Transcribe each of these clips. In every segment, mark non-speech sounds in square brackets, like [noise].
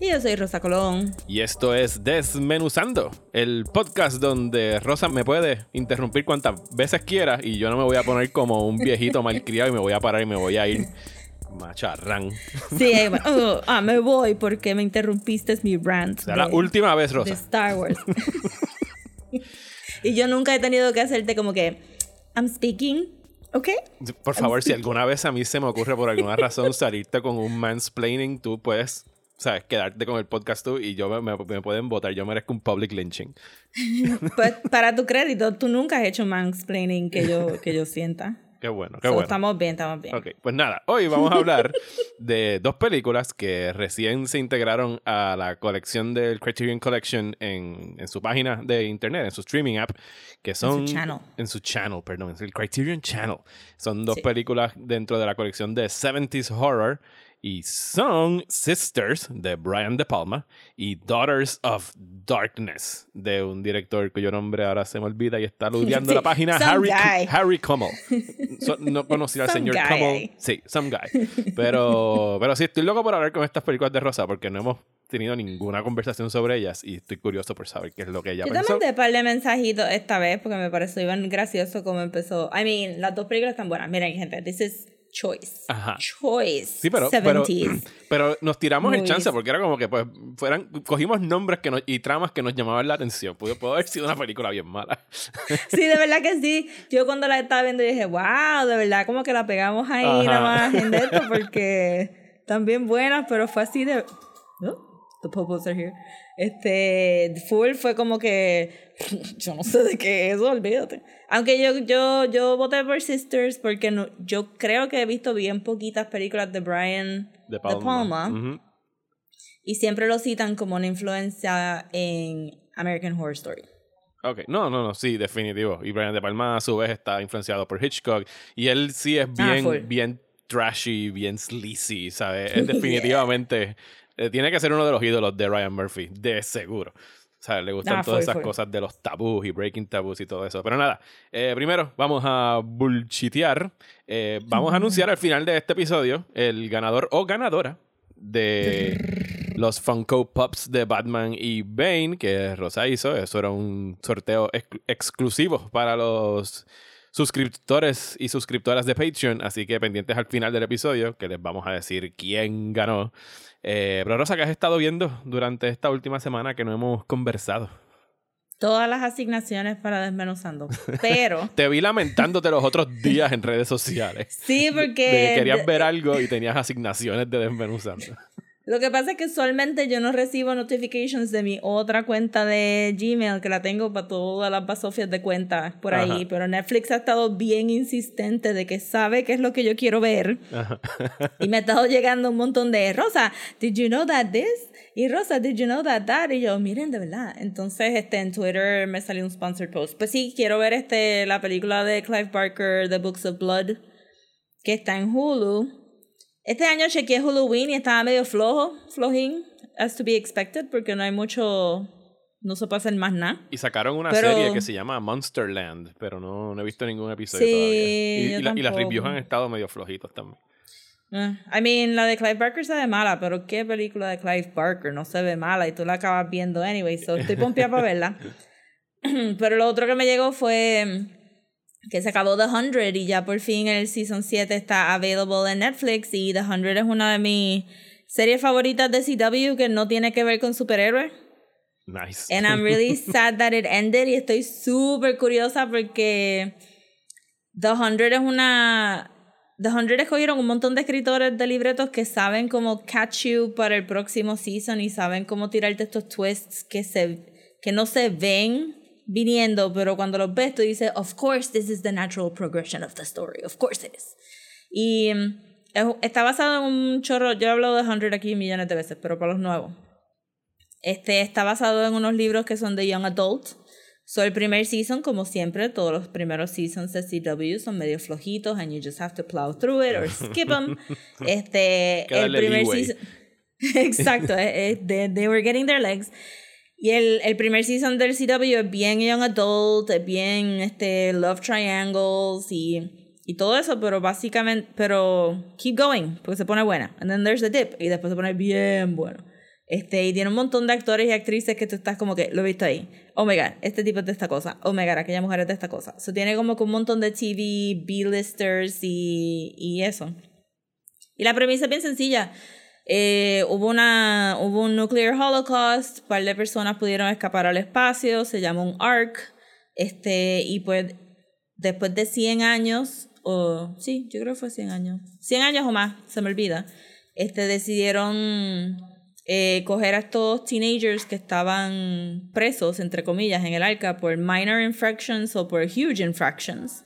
Y yo soy Rosa Colón. y esto es Desmenuzando, el podcast donde Rosa me puede interrumpir cuantas veces quiera y yo no me voy a poner como un viejito malcriado y me voy a parar y me voy a ir macharrán. Sí, bueno, oh, ah, me voy porque me interrumpiste mi rant. O sea, la de- última vez, de Rosa. Star Wars. [laughs] y yo nunca he tenido que hacerte como que, I'm speaking, ¿ok? Por favor, si alguna vez a mí se me ocurre por alguna razón salirte con un mansplaining, tú puedes, sabes, quedarte con el podcast tú y yo me, me- me pueden votar. Yo merezco un public lynching. [laughs] Pues para tu crédito, tú nunca has hecho mansplaining que yo, que yo sienta. [laughs] Qué bueno, qué So, bueno. Estamos bien, estamos bien. Ok, pues nada, hoy vamos a hablar de dos películas que recién se integraron a la colección del Criterion Collection en, en su página de internet, en su streaming app, que son... channel. En su channel, perdón, es el Criterion Channel. Son dos Sí. películas dentro de la colección de 70s Horror y son Sisters de Brian De Palma y Daughters of Darkness de un director cuyo nombre ahora se me olvida y está ludeando [laughs] Sí, la página, Harry, guy. Harry Kummel. So- no [laughs] conocía al señor guy Kummel. Sí, some guy. [laughs] Pero, pero sí, estoy loco por hablar con estas películas de Rosa porque no hemos tenido ninguna conversación sobre ellas y estoy curioso por saber qué es lo que ella Yo pensó. te mandé un par de mensajitos esta vez porque me pareció bien gracioso como empezó. I mean, las dos películas están buenas. Miren, gente, this is choice. Ajá. Choice. Sí, pero, pero, 70s. [clears throat] pero nos tiramos el chance porque era como que pues fueran, cogimos nombres que nos, y tramas que nos llamaban la atención. Pudo, pudo haber sido una película bien mala. [laughs] Sí, de verdad que sí. Yo cuando la estaba viendo dije, wow, de verdad como que la pegamos ahí Ajá. nada más en esto [laughs] porque están bien buenas, pero fue así de... Oh, the popos are here. Este, full fue como que [laughs] yo no sé de qué es eso, olvídate. Aunque yo yo yo voté por Sisters porque no, yo creo que he visto bien poquitas películas de Brian De De Palma. Palma. Ujú. y siempre lo citan como una influencia en American Horror Story. Ok, no, no, no, sí, definitivo. Y Brian De Palma a su vez está influenciado por Hitchcock. Y él sí es Ah, bien, full. bien trashy, bien sleazy, ¿sabes? [laughs] Él definitivamente eh, tiene que ser uno de los ídolos de Ryan Murphy, de seguro. O sea, le gustan Ah, todas esas cosas de los tabús y breaking tabús y todo eso. Pero nada, eh, primero vamos a bullshitear. Eh, vamos a anunciar al final de este episodio el ganador o ganadora de los Funko Pops de Batman y Bane que Rosa hizo. Eso era un sorteo ex- exclusivo para los suscriptores y suscriptoras de Patreon. Así que pendientes al final del episodio que les vamos a decir quién ganó. Eh, pero Rosa, ¿qué has estado viendo durante esta última semana que no hemos conversado? Todas las asignaciones para desmenuzando. [laughs] Pero Te vi lamentándote los otros días en redes sociales. sí, porque De que querías ver algo y tenías asignaciones de desmenuzando. Lo que pasa es que usualmente yo no recibo notifications de mi otra cuenta de Gmail que la tengo para todas las basofias de cuentas por ahí, pero Netflix ha estado bien insistente de que sabe qué es lo que yo quiero ver [laughs] y me ha estado llegando un montón de Rosa, did you know that this? Y Rosa, did you know that that? Y yo, miren, de verdad. Entonces, este, en Twitter me salió un sponsored post. Pues sí, quiero ver este, la película de Clive Barker, The Books of Blood, que está en Hulu. Este año chequeé Halloween y estaba medio flojo, flojín, as to be expected, porque no hay mucho, no se puede hacer más nada. Y sacaron una Pero- serie que se llama Monsterland, pero no, no he visto ningún episodio Sí, todavía. Y, yo y la- y las reviews han estado medio flojitos también. Eh, I mean, la de Clive Barker se ve mala, pero ¿qué película de Clive Barker no se ve mala y tú la acabas viendo anyway? So estoy pompeada para verla. [clears throat] pero lo otro que me llegó fue que se acabó The 100 y ya por fin el Season 7 está available en Netflix y The 100 es una de mis series favoritas de CW que no tiene que ver con superhéroes. Nice. And I'm really [laughs] sad that it ended y estoy súper curiosa porque The 100 es una... The 100 escogieron un montón de escritores de libretos que saben cómo catch you para el próximo season y saben cómo tirarte estos twists que, se, que no se ven viniendo, pero cuando los ves tú dices, of course this is the natural progression of the story, of course it is. Y mm, es- está basado en un chorro, yo he hablado de 100 aquí millones de veces, pero para los nuevos. Este está basado en unos libros que son de Young Adult. So, el primer season, como siempre, todos los primeros seasons de CW son medio flojitos and you just have to plow through it or skip them. [laughs] Este, el primer leeway. season... [laughs] Exacto, eh, eh, they, they were getting their legs. Y el, el primer season del CW es bien young adult, es bien este, love triangles y, y todo eso, pero básicamente, pero keep going, porque se pone buena. And then there's the dip, y después se pone bien bueno. Este, y tiene un montón de actores y actrices que tú estás como que, lo he visto ahí. Oh my god, este tipo es de esta cosa. Oh my god, aquella mujer es de esta cosa. So tiene como que un montón de TV, B-listers y, y eso. Y la premisa es bien sencilla. Eh, hubo, una, hubo un nuclear holocaust, un par de personas pudieron escapar al espacio, se llama un ARC, este, y pues después de 100 años, o sí, yo creo que fue 100 años, 100 años o más, se me olvida, este, decidieron eh, coger a estos teenagers que estaban presos, entre comillas, en el arca por minor infractions o por huge infractions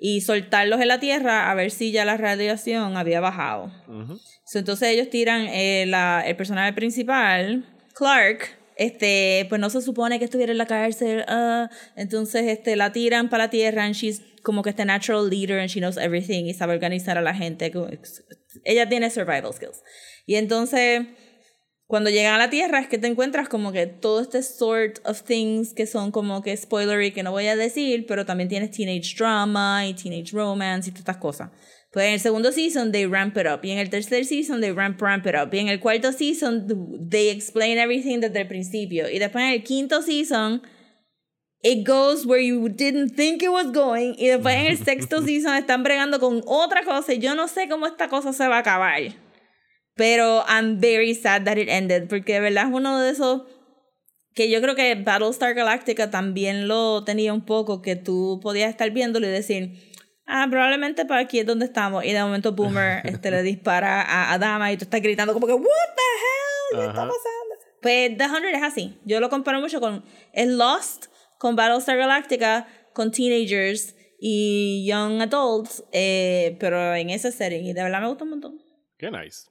y soltarlos en la tierra a ver si ya la radiación había bajado. So, entonces ellos tiran eh, la, el personaje principal, Clark, este, pues no se supone que estuviera en la cárcel, ah, entonces este, la tiran para la tierra and she's como que este natural leader and she knows everything y sabe organizar a la gente. Ella tiene survival skills. Y entonces cuando llegan a la Tierra es que te encuentras como que todo este sort of things que son como que spoilery que no voy a decir, pero también tienes teenage drama y teenage romance y todas estas cosas. Pues en el segundo season they ramp it up. Y en el tercer season they ramp ramp it up. Y en el cuarto season they explain everything desde el principio. Y después en el quinto season it goes where you didn't think it was going. Y después en el sexto [laughs] season están bregando con otra cosa. Y yo no sé cómo esta cosa se va a acabar. Pero I'm very sad that it ended, porque de verdad es uno de esos que yo creo que Battlestar Galactica también lo tenía un poco, que tú podías estar viéndolo y decir, ah, probablemente para aquí es donde estamos. Y de momento Boomer [laughs] este, le dispara a Adama y tú estás gritando como que, what the hell, ¿qué está pasando? Pues The Hundred es así. Yo lo comparo mucho con, es Lost, con Battlestar Galactica, con Teenagers y Young Adults, eh, pero en ese setting. Y de verdad me gusta un montón. Qué nice.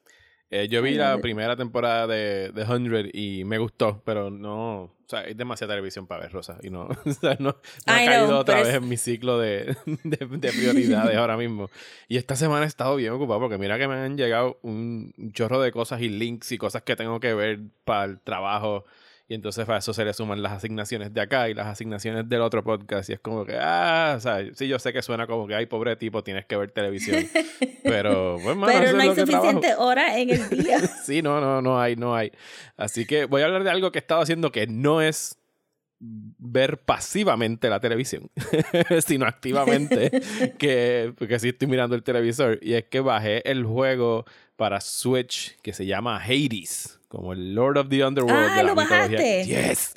Eh, yo vi la primera temporada de The 100 y me gustó, pero no. O sea, es demasiada televisión para ver, Rosa. Y no, [laughs] o sea, no, no ha know, caído otra vez es- en mi ciclo de, de, de prioridades ahora mismo. Y esta semana he estado bien ocupado porque mira que me han llegado un chorro de cosas y links y cosas que tengo que ver para el trabajo. Y entonces a eso se le suman las asignaciones de acá y las asignaciones del otro podcast. Y es como que, ah, o sea, sí, yo sé que suena como que, ay, pobre tipo, tienes que ver televisión. [laughs] Pero, eso pero no hay que suficiente hora en el día. [laughs] Sí, no, no, no hay, no hay. Así que voy a hablar de algo que he estado haciendo que no es ver pasivamente la televisión, [laughs] sino activamente, que porque sí estoy mirando el televisor, y es que bajé el juego para Switch que se llama Hades, como el Lord of the Underworld Ah, de la ¿lo mitología. bajaste? Yes.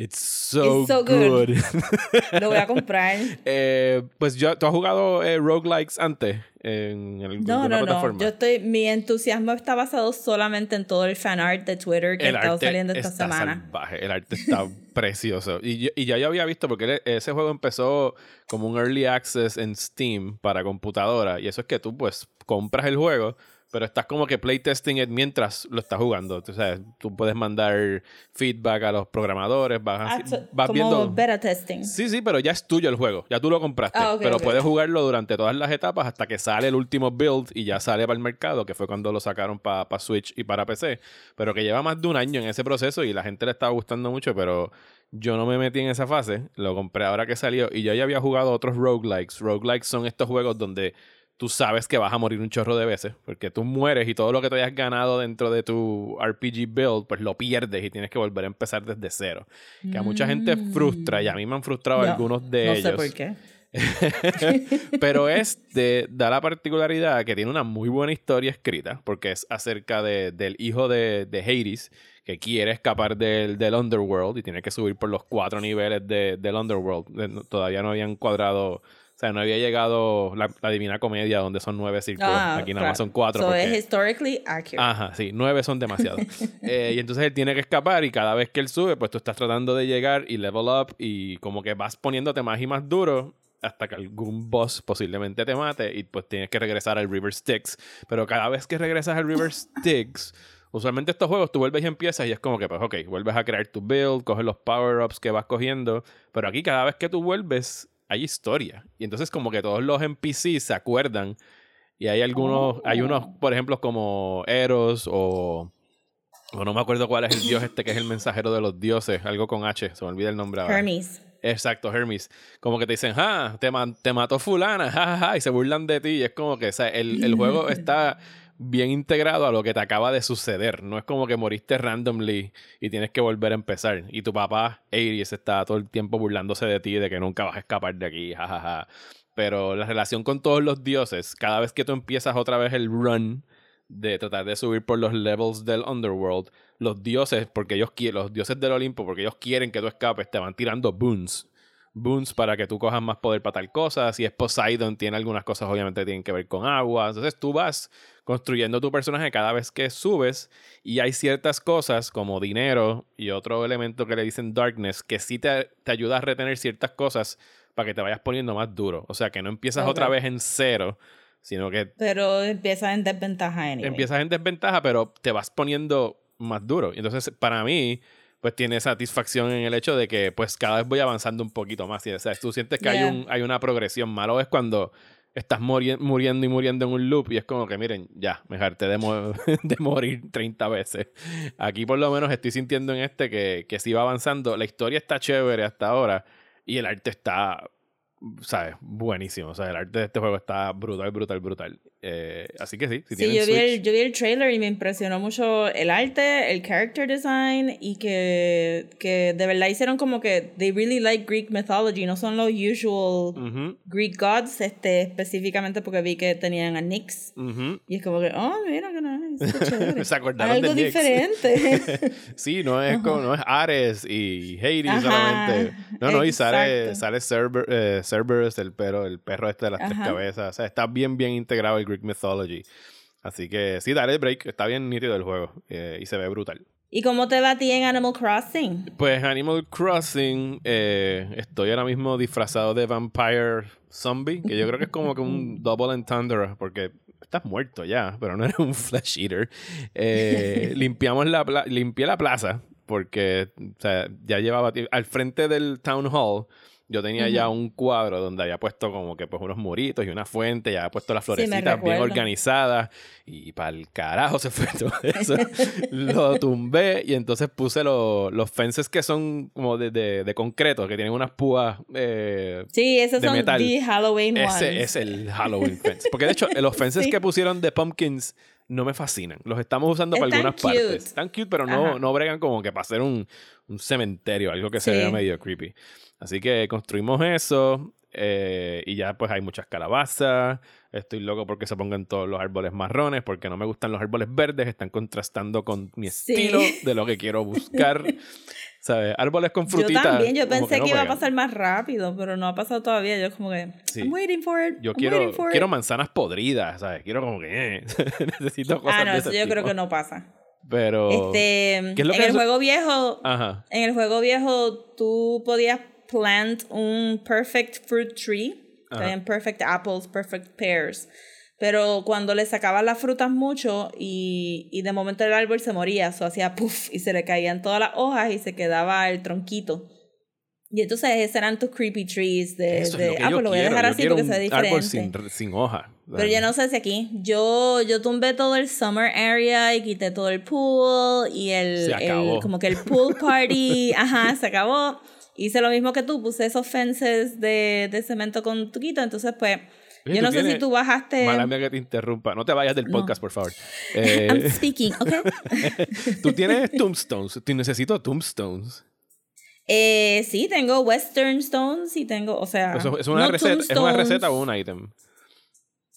It's so, It's so good. good. [laughs] Lo voy a comprar. [laughs] Eh, pues yo, ¿tú has jugado eh, roguelikes antes en el- No, no, no. plataforma? Yo estoy, mi entusiasmo está basado solamente en todo el fan art de Twitter que ha estado saliendo esta está semana. salvaje. El arte está [laughs] precioso. Y, yo- y ya yo había visto, porque ele- ese juego empezó como un early access en Steam para computadora. Y eso es que tú, pues, compras el juego, pero estás como que playtesting it mientras lo estás jugando. O sea, tú puedes mandar feedback a los programadores, vas, Ah, así- so- vas como viendo. beta testing. Sí, sí, pero ya es tuyo el juego. Ya tú lo compraste. Ah, pero puedes jugarlo durante todas las etapas hasta que sale el último build y ya sale para el mercado, que fue cuando lo sacaron para Switch y para PC. Pero que lleva más de un año en ese proceso y la gente le estaba gustando mucho, pero yo no me metí en esa fase. Lo compré ahora que salió y yo ya había jugado otros roguelikes. Roguelikes son estos juegos donde tú sabes que vas a morir un chorro de veces, porque tú mueres y todo lo que te hayas ganado dentro de tu RPG build, pues lo pierdes y tienes que volver a empezar desde cero. Que a mucha gente frustra y a mí me han frustrado No, algunos de no ellos. sé por qué. [laughs] Pero este da la particularidad que tiene una muy buena historia escrita, porque es acerca de- del hijo de, de Hades, que quiere escapar del, del Underworld y tiene que subir por los cuatro niveles de- del Underworld. Eh, no- Todavía no habían cuadrado, o sea, no había llegado la, la Divina Comedia, donde son nueve círculos. Ah, Aquí nada más son cuatro. So porque- es historically accurate. Ajá, sí, nueve son demasiados. [laughs] Eh, y entonces él tiene que escapar y cada vez que él sube, pues tú estás tratando de llegar y level up y como que vas poniéndote más y más duro hasta que algún boss posiblemente te mate y pues tienes que regresar al River Styx. Pero cada vez que regresas al River Styx, Usualmente estos juegos tú vuelves y empiezas y es como que, pues, ok, vuelves a crear tu build, coges los power-ups que vas cogiendo, pero aquí cada vez que tú vuelves hay historia. Y entonces como que todos los NPCs se acuerdan y hay algunos, hay unos, por ejemplo, como Eros o, o no me acuerdo cuál es el dios este que es el mensajero de los dioses, algo con H, se me olvida el nombre ahora. Hermes. Exacto, Hermes. Como que te dicen, ah, te, ma- te mató fulana, jajaja, y se burlan de ti. Y es como que, o sea, el, el juego [laughs] está bien integrado a lo que te acaba de suceder. No es como que moriste randomly y tienes que volver a empezar. Y tu papá, Aries, está todo el tiempo burlándose de ti, de que nunca vas a escapar de aquí, jajaja. Pero la relación con todos los dioses, cada vez que tú empiezas otra vez el run de tratar de subir por los levels del underworld, los dioses, porque ellos quieren, los dioses del Olimpo, porque ellos quieren que tú escapes, te van tirando boons. Boons para que tú cojas más poder para tal cosa. Si es Poseidon, tiene algunas cosas obviamente que tienen que ver con agua. Entonces tú vas construyendo tu personaje cada vez que subes y hay ciertas cosas como dinero y otro elemento que le dicen darkness que sí te, te ayuda a retener ciertas cosas para que te vayas poniendo más duro. O sea, que no empiezas otra vez en cero, sino que Pero empieza en desventaja anyway. empiezas en desventaja, pero te vas poniendo más duro. Entonces, para mí, pues tiene satisfacción en el hecho de que, pues, cada vez voy avanzando un poquito más. Y, o sea, tú sientes que hay, un, hay una progresión. Malo es cuando estás muri- muriendo y muriendo en un loop y es como que, miren, ya, me harté de, mo- [laughs] de morir 30 veces. Aquí, por lo menos, estoy sintiendo en este que, que sí va avanzando. La historia está chévere hasta ahora y el arte está ¿sabes? Buenísimo. O sea, el arte de este juego está brutal, brutal, brutal. Eh, así que sí, si Sí, yo vi, el, yo vi el trailer y me impresionó mucho el arte, el character design y que, que de verdad hicieron como que they really like Greek mythology, no son los usual Greek gods, este, específicamente porque vi que tenían a Nyx. Y es como que, oh, mira que nice, [laughs] qué chévere. Se acordaron Algo de diferente. [laughs] sí, no es, como, no es Ares y Hades Ajá, solamente. No, no, y sale, exacto. sale Cerber- eh, Cerberus, el, perro, el perro este de las tres Ajá. cabezas. O sea, está bien, bien integrado el Greek Mythology. Así que sí, dale el break. Está bien nítido el juego eh, y se ve brutal. ¿Y cómo te va a ti en Animal Crossing? Pues Animal Crossing, eh, estoy ahora mismo disfrazado de Vampire Zombie, que yo creo que es como que un [laughs] double entendre, porque estás muerto ya, pero no [laughs] eres un flesh eater. Eh, [laughs] limpiamos la pla- limpié la plaza, porque o sea, ya llevaba al frente del town hall. Yo tenía ya un cuadro donde había puesto como que pues unos muritos y una fuente, ya había puesto las Sí, florecitas bien organizadas y para el carajo se fue [laughs] todo eso. lo tumbé y entonces puse lo- los fences que son como de, de- de concreto, que tienen unas púas. eh, Sí, esos De son metal. the Halloween ones. ese es el Halloween fence. Porque de hecho, [laughs] los fences Sí. que pusieron de pumpkins no me fascinan. Los estamos usando para algunas cute. partes. Están cute, pero no, Ajá. no bregan como que para hacer un, un cementerio, algo que se Sí. vea medio creepy. Así que construimos eso. eh, y ya pues hay muchas calabazas. Estoy loco porque se pongan todos los árboles marrones, porque no me gustan los árboles verdes, están contrastando con mi Sí. estilo de lo que quiero buscar. [laughs] ¿Sabes? Árboles con Yo frutitas. también, yo pensé no que, iba a pasar más rápido, pero no ha pasado todavía. Yo como que, Sí. I'm waiting for it. Yo I'm quiero, for quiero it. manzanas podridas, ¿sabes? Quiero como que eh, [laughs] necesito cosas Ah, no, de eso ese yo creo tipo. que no pasa. Pero Este, ¿qué es lo en que el eso- juego viejo, ajá. en el juego viejo tú podías plant un perfect fruit tree, Ajá. perfect apples, perfect pears. Pero cuando le sacaban las frutas mucho y, y de momento el árbol se moría, eso hacía puff y se le caían todas las hojas y se quedaba el tronquito. Y entonces esos eran tus creepy trees de, Eso es de- ah, pues lo voy a dejar así porque se ve árbol diferente. sin, sin hoja. Pero yo no sé si aquí. Yo, yo tumbé todo el summer area y quité todo el pool y el, Se acabó. el- como que el pool party, [laughs] ajá, se acabó. Hice lo mismo que tú, puse esos fences de, de cemento con tuquito, entonces pues Oye, yo no sé si tú bajaste Mala mía que te interrumpa. No te vayas del No. podcast, por favor. [laughs] I'm Eh, speaking, ¿ok? [laughs] tú tienes tombstones. Tú necesito tombstones. eh, sí, tengo western stones y tengo, o sea, es, una no receta, ¿Es una receta o un ítem?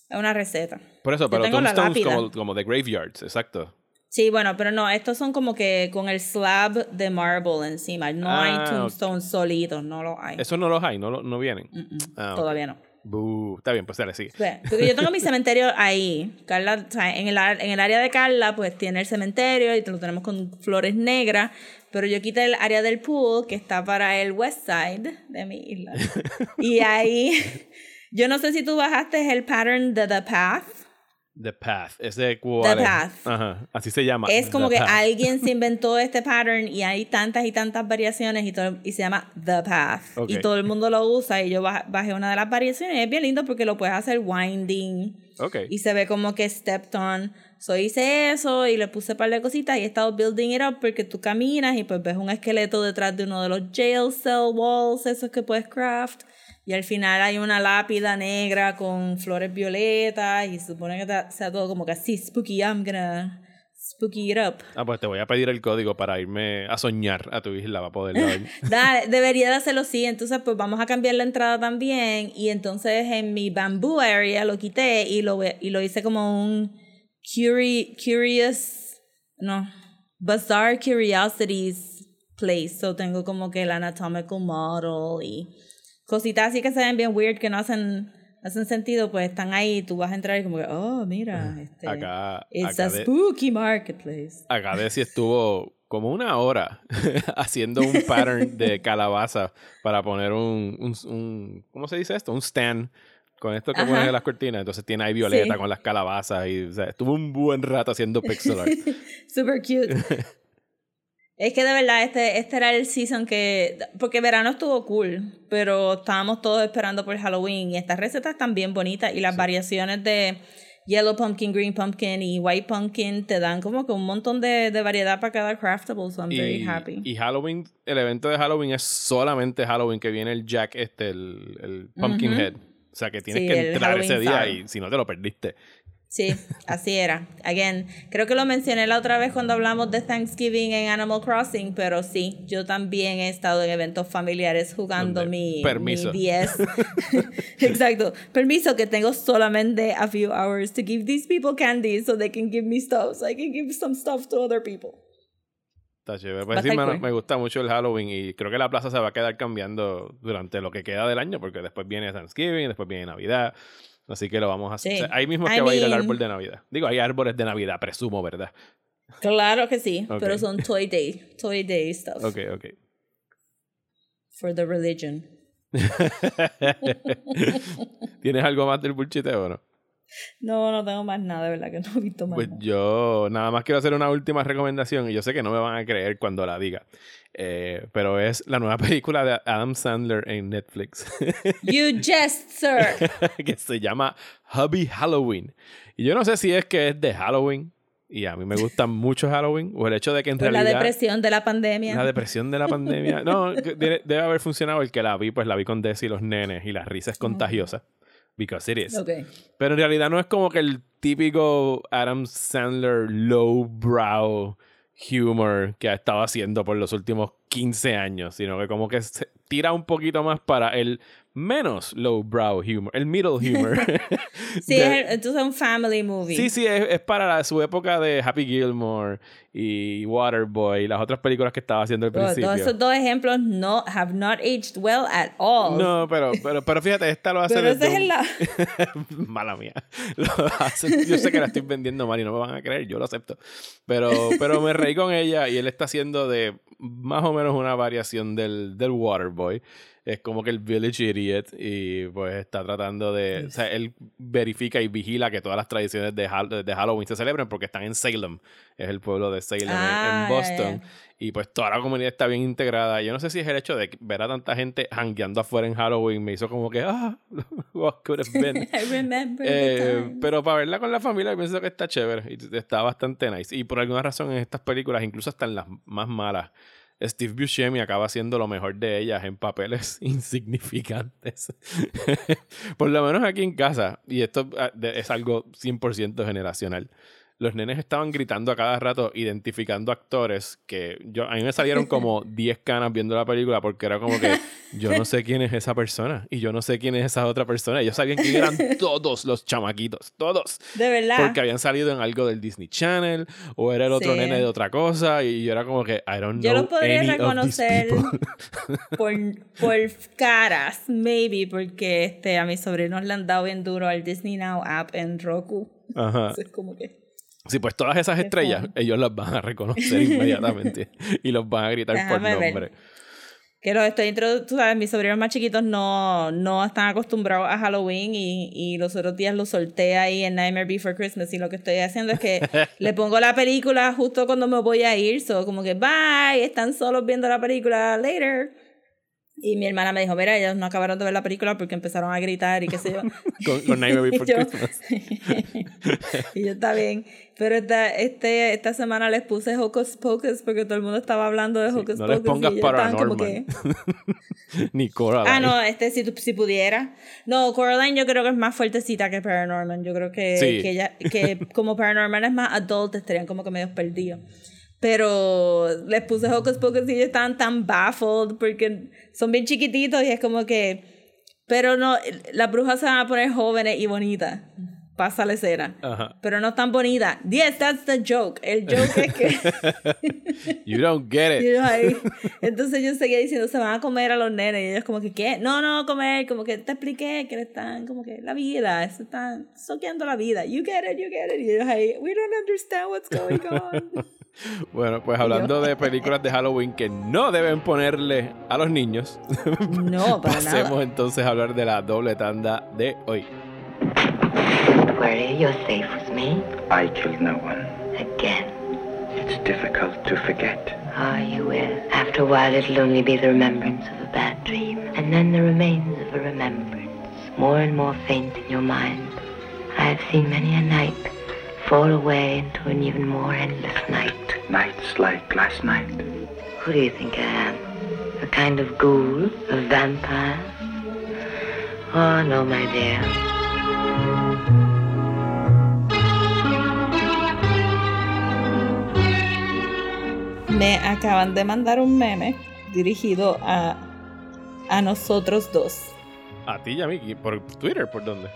Es una receta. Por eso, pero tombstones como, como de graveyards, exacto. Sí, bueno, pero no, estos son como que con el slab de marble encima. No Ah, hay ok. tombstones solitos, no lo hay. Eso no los hay, no, no vienen. Ah. Todavía no. Buh, Está bien, pues dale, sigue. Ve, Porque yo tengo mi cementerio ahí. Carla, o sea, en el, en el área de Carla, pues tiene el cementerio y lo tenemos con flores negras. Pero yo quité el área del pool que está para el west side de mi isla. [laughs] y ahí, yo no sé si tú bajaste el pattern de The Path. The Path. Es de cuál The es? Path. Ajá. Así se llama. Es como The que Path. alguien se [laughs] inventó este pattern y hay tantas y tantas variaciones y, todo, y se llama The Path. Ok. Y todo el mundo lo usa y yo baj- bajé una de las variaciones. Es bien lindo porque lo puedes hacer winding Ok. y se ve como que stepped on. So hice eso y le puse un par de cositas y he estado building it up porque tú caminas y pues ves un esqueleto detrás de uno de los jail cell walls, esos que puedes craft. Y al final hay una lápida negra con flores violetas y se supone que sea todo como que así spooky. I'm gonna spooky it up. Ah, pues te voy a pedir el código para irme a soñar a tu isla para poderlo [laughs] ver. Dale, debería de hacerlo así. Entonces, pues vamos a cambiar la entrada también. Y entonces en mi bamboo area lo quité y lo, y lo hice como un curi- curious, no, bizarre curiosities place. So tengo como que el anatomical model y cositas así que se ven bien weird que no hacen, hacen sentido. Pues están ahí. Tú vas a entrar y como que, oh, mira, este. Acá, It's acá a de- spooky marketplace. Acá Desi estuvo como una hora [laughs] haciendo un pattern de [laughs] calabaza para poner un, un, un- ¿cómo se dice esto? Un stand con esto que Ajá. pones en las cortinas. Entonces tiene ahí violeta Sí. con las calabazas y o sea, estuvo un buen rato haciendo pixel art. [laughs] Super cute. Es que de verdad este, este era el season que... Porque verano estuvo cool, pero estábamos todos esperando por Halloween y estas recetas están bien bonitas y las variaciones de Yellow Pumpkin, Green Pumpkin y White Pumpkin te dan como que un montón de, de variedad para cada craftable, so I'm very happy. y Halloween, el evento de Halloween es solamente Halloween que viene el Jack, este, el, el Pumpkinhead. O sea que tienes Sí, que entrar ese día y si no te lo perdiste. Sí, así era. Again, creo que lo mencioné la otra vez cuando hablamos de Thanksgiving en Animal Crossing, pero sí, yo también he estado en eventos familiares jugando mi, permiso. mi 10. [laughs] [laughs] Exacto. Permiso que tengo solamente a few hours to give these people candy so they can give me stuff, so I can give some stuff to other people. Está chévere. Pues sí, me gusta mucho el Halloween y creo que la plaza se va a quedar cambiando durante lo que queda del año porque después viene Thanksgiving, después viene Navidad. Así que lo vamos a hacer. Sí. o sea, ahí mismo es I que va a ir el árbol de Navidad. Digo, hay árboles de Navidad, presumo, ¿verdad? Claro que sí, pero son Toy Day, Toy Day stuff Ok, ok. for the religion. [laughs] ¿Tienes algo más del bulchiteo o no? No, no tengo más nada, de verdad que no he visto más Pues nada. yo nada más quiero hacer una última recomendación y yo sé que no me van a creer cuando la diga. Eh, pero es la nueva [laughs] película de Adam Sandler en Netflix You [laughs] jest, sir. [laughs] que se llama Hubby Halloween. Y yo no sé si es que es de Halloween y a mí me gusta mucho Halloween o el hecho de que en la realidad depresión de la pandemia. la depresión de la pandemia. No, debe haber funcionado el que la vi, pues la vi con Desi y los nenes y la risa es contagiosa. Because it is. Pero en realidad no es como que el típico Adam Sandler lowbrow humor que ha estado haciendo por los últimos 15 años, sino que como que se tira un poquito más para el menos lowbrow humor, el middle humor. [laughs] [laughs] Sí, De- es, el- entonces es un family movie. Sí, sí, es, es para la- su época de Happy Gilmore y Waterboy y las otras películas que estaba haciendo al principio. todos esos dos ejemplos no have not aged well at all. No, pero, pero, pero fíjate, esta lo hace Pero ese es un- la... [laughs] Mala mía. Lo hace- Yo sé que la estoy vendiendo mal y no me van a creer, yo lo acepto. Pero, pero me reí con ella y él está haciendo de más o menos una variación del, del Waterboy. Es como que el Village Idiot y pues está tratando de... O sea, él verifica y vigila que todas las tradiciones de, de Halloween se celebren porque están en Salem. Es el pueblo de Salem en- Ah, en Boston. ya. Y pues toda la comunidad está bien integrada. Yo no sé si es el hecho de ver a tanta gente hangueando afuera en Halloween me hizo como que, [laughs] ah, what could have been. [laughs] I remember Eh, pero para verla con la familia pienso que está chévere y está bastante nice. Y por alguna razón en estas películas, incluso hasta en las más malas, Steve Buscemi acaba siendo lo mejor de ellas en papeles [laughs] insignificantes. [laughs] por lo menos aquí en casa, y esto ah, es algo 100% generacional. Los nenes estaban gritando a cada rato, identificando actores que yo, a mí me salieron como [laughs] 10 canas viendo la película porque era como que yo no sé quién es esa persona y yo no sé quién es esa otra persona. Ellos sabían quién eran [laughs] todos los chamaquitos, todos. De verdad. Porque habían salido en algo del Disney Channel o era el otro Sí. nene de otra cosa y yo era como que I don't Yo know lo podría any reconocer [laughs] por caras, maybe, porque este, a mis sobrinos le han dado bien duro al Disney Now app en Roku. Ajá. Entonces, como que... Sí, pues todas esas Qué estrellas, fun. ellos las van a reconocer [laughs] inmediatamente y los van a gritar por Déjame ver. nombre. Que los estoy introduciendo, tú sabes, mis sobrinos más chiquitos no, no están acostumbrados a Halloween y, y los otros días los solté ahí en Nightmare Before Christmas y lo que estoy haciendo es que [laughs] le pongo la película justo cuando me voy a ir, so como que bye, están solos viendo la película later. Y mi hermana me dijo, mira, ellos no acabaron de ver la película porque empezaron a gritar y qué sé yo. [laughs] con, con Nightmare [laughs] Before yo- Christmas. [laughs] y yo está bien. Pero esta, este, esta semana les puse Hocus Pocus porque todo el mundo estaba hablando de Hocus no les Pocus. pongas Paranormal. que- Ni Coraline. Ah, no, este si, si pudiera. No, Coraline yo creo que es más fuertecita que Paranormal. Yo creo que, Sí. que, ella, que como Paranormal es más adult, estarían como que medio perdidos. Pero les puse Hocus Pocus y ellos estaban tan baffled porque son bien chiquititos y es como que... Pero no, las brujas se van a poner jóvenes y bonitas. Pasa la escena. Ajá. Pero no tan bonitas. Yes, that's the joke. El joke es que... [laughs] You don't get it. [laughs] Entonces yo seguía diciendo, se van a comer a los nenes. Y ellos como que, ¿qué? No, no, comer. Como que te expliqué que le están, como que, la vida. Se están soqueando la vida. You get it, you get it. Y ellos ahí, we don't understand what's going on. [laughs] Bueno, pues hablando de películas de Halloween que no deben ponerle a los niños, No, [laughs] para pasemos nada. entonces a hablar de la doble tanda de hoy. Worry, you're safe with me. I killed no one. Again. It's difficult to forget. Ah, you will. After a while, it'll only be the remembrance of a bad dream. And then the remains of a remembrance. More and more faint in your mind. I have seen many a night fall away into an even more endless night. Nights like last night. Who do you think I am? A kind of ghoul? A vampire? Oh, no, my dear. Me acaban de mandar un meme dirigido a, a nosotros dos. A ti y a mí, por Twitter, ¿por dónde?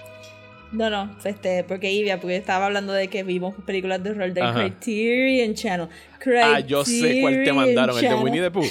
No, no, este, porque Ivia, porque estaba hablando de que vimos películas de horror del. Criterion Channel. Ah, yo sé cuál te Criterion mandaron, el de Channel. Winnie the Pooh.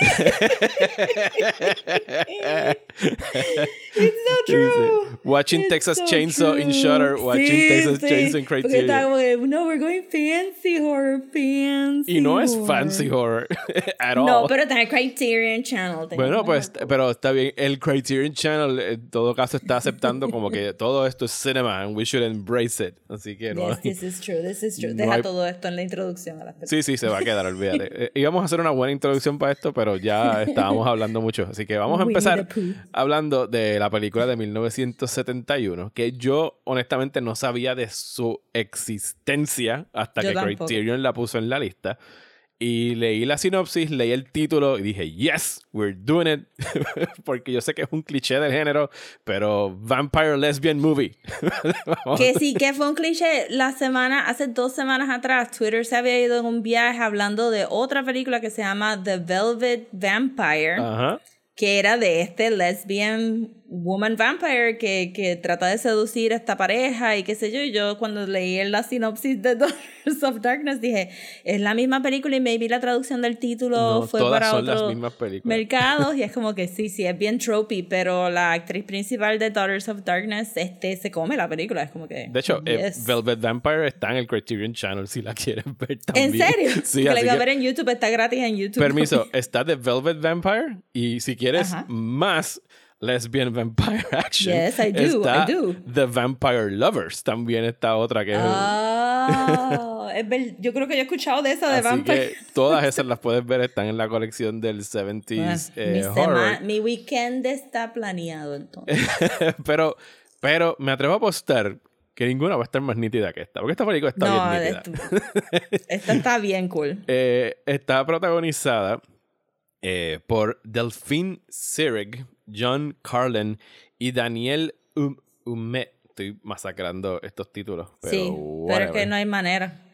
[laughs] It's so true. Watching It's Texas so Chainsaw in true. Shutter, watching Sí, Texas sí, Chainsaw in Porque estaba Criterion. como no, we're going fancy horror, fancy Y no es horror. fancy horror [laughs] at all. No, pero está en Criterion Channel. Bueno, pues, pero está bien. El Criterion Channel, en todo caso, está aceptando como que todo esto es cinema and we should embrace it. Así que no. Yes, this is true, this is true. no Deja hay- todo esto en la introducción a las películas. Sí, sí, se va a quedar, olvídate. Eh, íbamos a hacer una buena introducción para esto, pero ya estábamos [laughs] hablando mucho. Así que vamos a empezar hablando de la película de 1971, que yo honestamente no sabía de su existencia hasta Yo que tampoco. Criterion la puso en la lista. Y leí la sinopsis, leí el título y dije, yes, we're doing it. [laughs] Porque yo sé que es un cliché del género, pero Vampire Lesbian Movie. [laughs] Que sí, que fue un cliché. La semana, hace dos semanas atrás, Twitter se había ido en un viaje hablando de otra película que se llama The Velvet Vampire, que era de este lesbian woman vampire que, que trata de seducir a esta pareja y qué sé yo. Y yo cuando leí la sinopsis de [laughs] Daughters of Darkness dije, es la misma película y maybe la traducción del título No, fue todas para son las otro películas. mercados y es [laughs] como que sí, sí, es bien tropey, pero la actriz principal de Daughters of Darkness este, se come la película, es como que... De hecho, eh. Velvet Vampire está en el Criterion Channel si la quieren ver también. ¿En serio? [laughs] Sí, la iba a ver en YouTube, está gratis en YouTube. Permiso, está The Velvet Vampire y si quieres Ajá. más lesbian [laughs] vampire action, Yes, I do, está I do. The Vampire Lovers. También está otra que es. Ah, es ver- yo creo que yo he escuchado de esa de Así Vampire. que todas [laughs] esas las puedes ver, están en la colección del 70s Bueno, mi, eh, sema- horror. mi weekend está planeado entonces. [laughs] pero, pero me atrevo a apostar que ninguna va a estar más nítida que esta, porque esta película está no, bien nítida. esta está bien cool. Eh, está protagonizada eh, por Delphine Seyrig, John Carlin y Daniel Um- Umet. Estoy masacrando estos títulos, pero sí, pero es que no hay manera.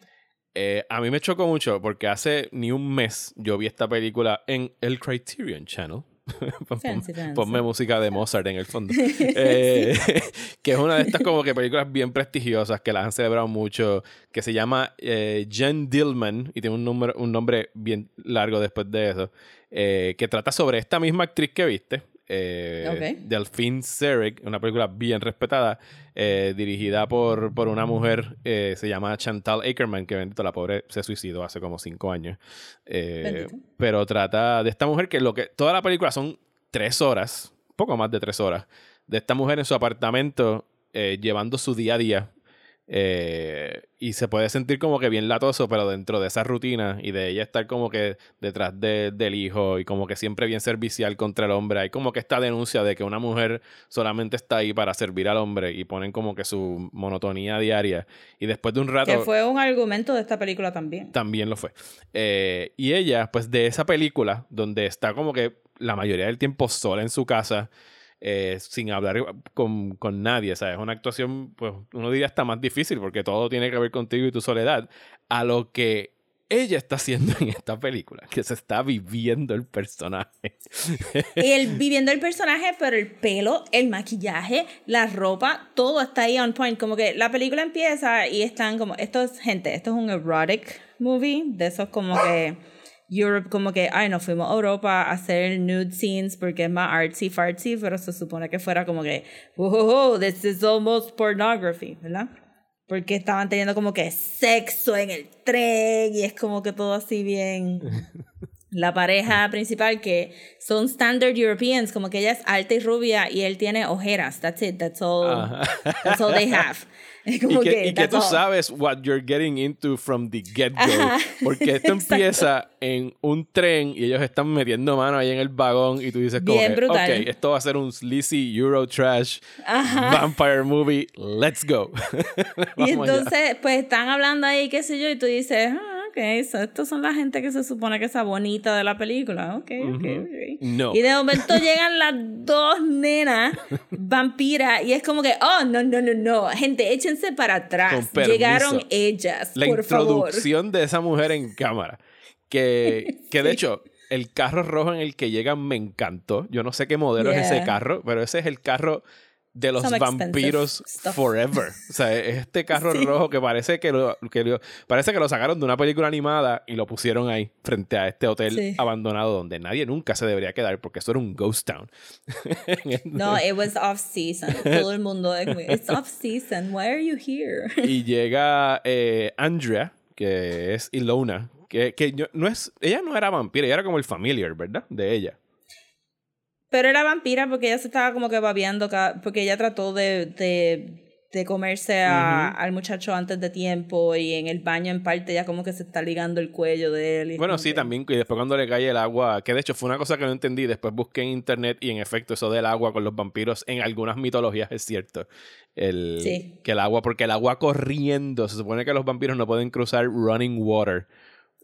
Eh, a mí me chocó mucho porque hace ni un mes yo vi esta película en el Criterion Channel. [laughs] Pon- Fancy, fancy. Ponme música de Mozart en el fondo. [laughs] Eh, [laughs] que es una de estas como que películas bien prestigiosas que las han celebrado mucho, que se llama eh, Jen Dillman y tiene un, número, un nombre bien largo después de eso, eh, que trata sobre esta misma actriz que viste. Eh. Delphine Seyrig, una película bien respetada, eh, dirigida por, por una mujer, eh, se llama Chantal Ackerman, que bendito, la pobre se suicidó hace como cinco años. Pero trata de esta mujer que lo que toda la película son tres horas, poco más de tres horas, de esta mujer en su apartamento llevando su día a día. Eh, y se puede sentir como que bien latoso, pero dentro de esa rutina y de ella estar como que detrás de- del hijo y como que siempre bien servicial contra el hombre. Hay como que esta denuncia de que una mujer solamente está ahí para servir al hombre y ponen como que su monotonía diaria. Y después de un rato Que fue un argumento de esta película también. también lo fue. Eh, y ella, pues de esa película, donde está como que la mayoría del tiempo sola en su casa, eh, sin hablar con, con nadie, ¿sabes? Es una actuación, pues uno diría hasta más difícil porque todo tiene que ver contigo y tu soledad, a lo que ella está haciendo en esta película, que se está viviendo el personaje. El [laughs] viviendo el personaje, pero el pelo, el maquillaje, la ropa, todo está ahí on point. Como que la película empieza y están como, esto es gente, esto es un erotic movie, de esos como que Europe, como que, ay, nos fuimos a Europa a hacer nude scenes porque es más artsy fartsy, pero se supone que fuera como que, wow, this is almost pornography, ¿verdad? Porque estaban teniendo como que sexo en el tren y es como que todo así bien [laughs] la pareja principal que son standard Europeans, como que ella es alta y rubia y él tiene ojeras. That's it, that's all, Ajá. that's all they have. [laughs] Es [laughs] Y como que, que, y que tú all. sabes what you're getting into from the get-go. [laughs] Porque esto empieza en un tren y ellos están metiendo mano ahí en el vagón y tú dices como Bien que, brutal. ok, esto va a ser un sleazy Euro trash Ajá. vampire movie, let's go. [laughs] Y Vamos allá. entonces, pues están hablando ahí, qué sé yo, y tú dices, ah, ok, so, estos son la gente que se supone que es bonita de la película. Ok, ok, Ujú. ok. No. Y de momento llegan las dos nenas [laughs] vampiras y es como que, oh, no, no, no, no, gente, échense para atrás. Llegaron ellas, La por favor. introducción de esa mujer en cámara. Que, [laughs] que de hecho, el carro rojo en el que llegan me encantó. Yo no sé qué modelo es ese carro, pero ese es el carro de los Some vampiros forever. O sea, es este carro [laughs] Sí. rojo que parece que lo, que lo- parece que lo sacaron de una película animada y lo pusieron ahí frente a este hotel Sí. abandonado donde nadie nunca se debería quedar porque eso era un ghost town. [laughs] No, it was off season. [laughs] Todo el mundo, it's off season. Why are you here? y llega eh, Andrea, que es Ilona, que, que yo- no es, ella no era vampira, ella era como el familiar, ¿verdad? De ella. Pero era vampira porque ella se estaba como que babeando, porque ella trató de, de, de comerse a- al muchacho antes de tiempo y en el baño en parte ya como que se está ligando el cuello de él. y Bueno, sí, que- también, y después cuando le cae el agua, que de hecho fue una cosa que no entendí, después busqué en internet y en efecto eso del agua con los vampiros en algunas mitologías es cierto. El, Sí. Que el agua, porque el agua corriendo, se supone que los vampiros no pueden cruzar running water.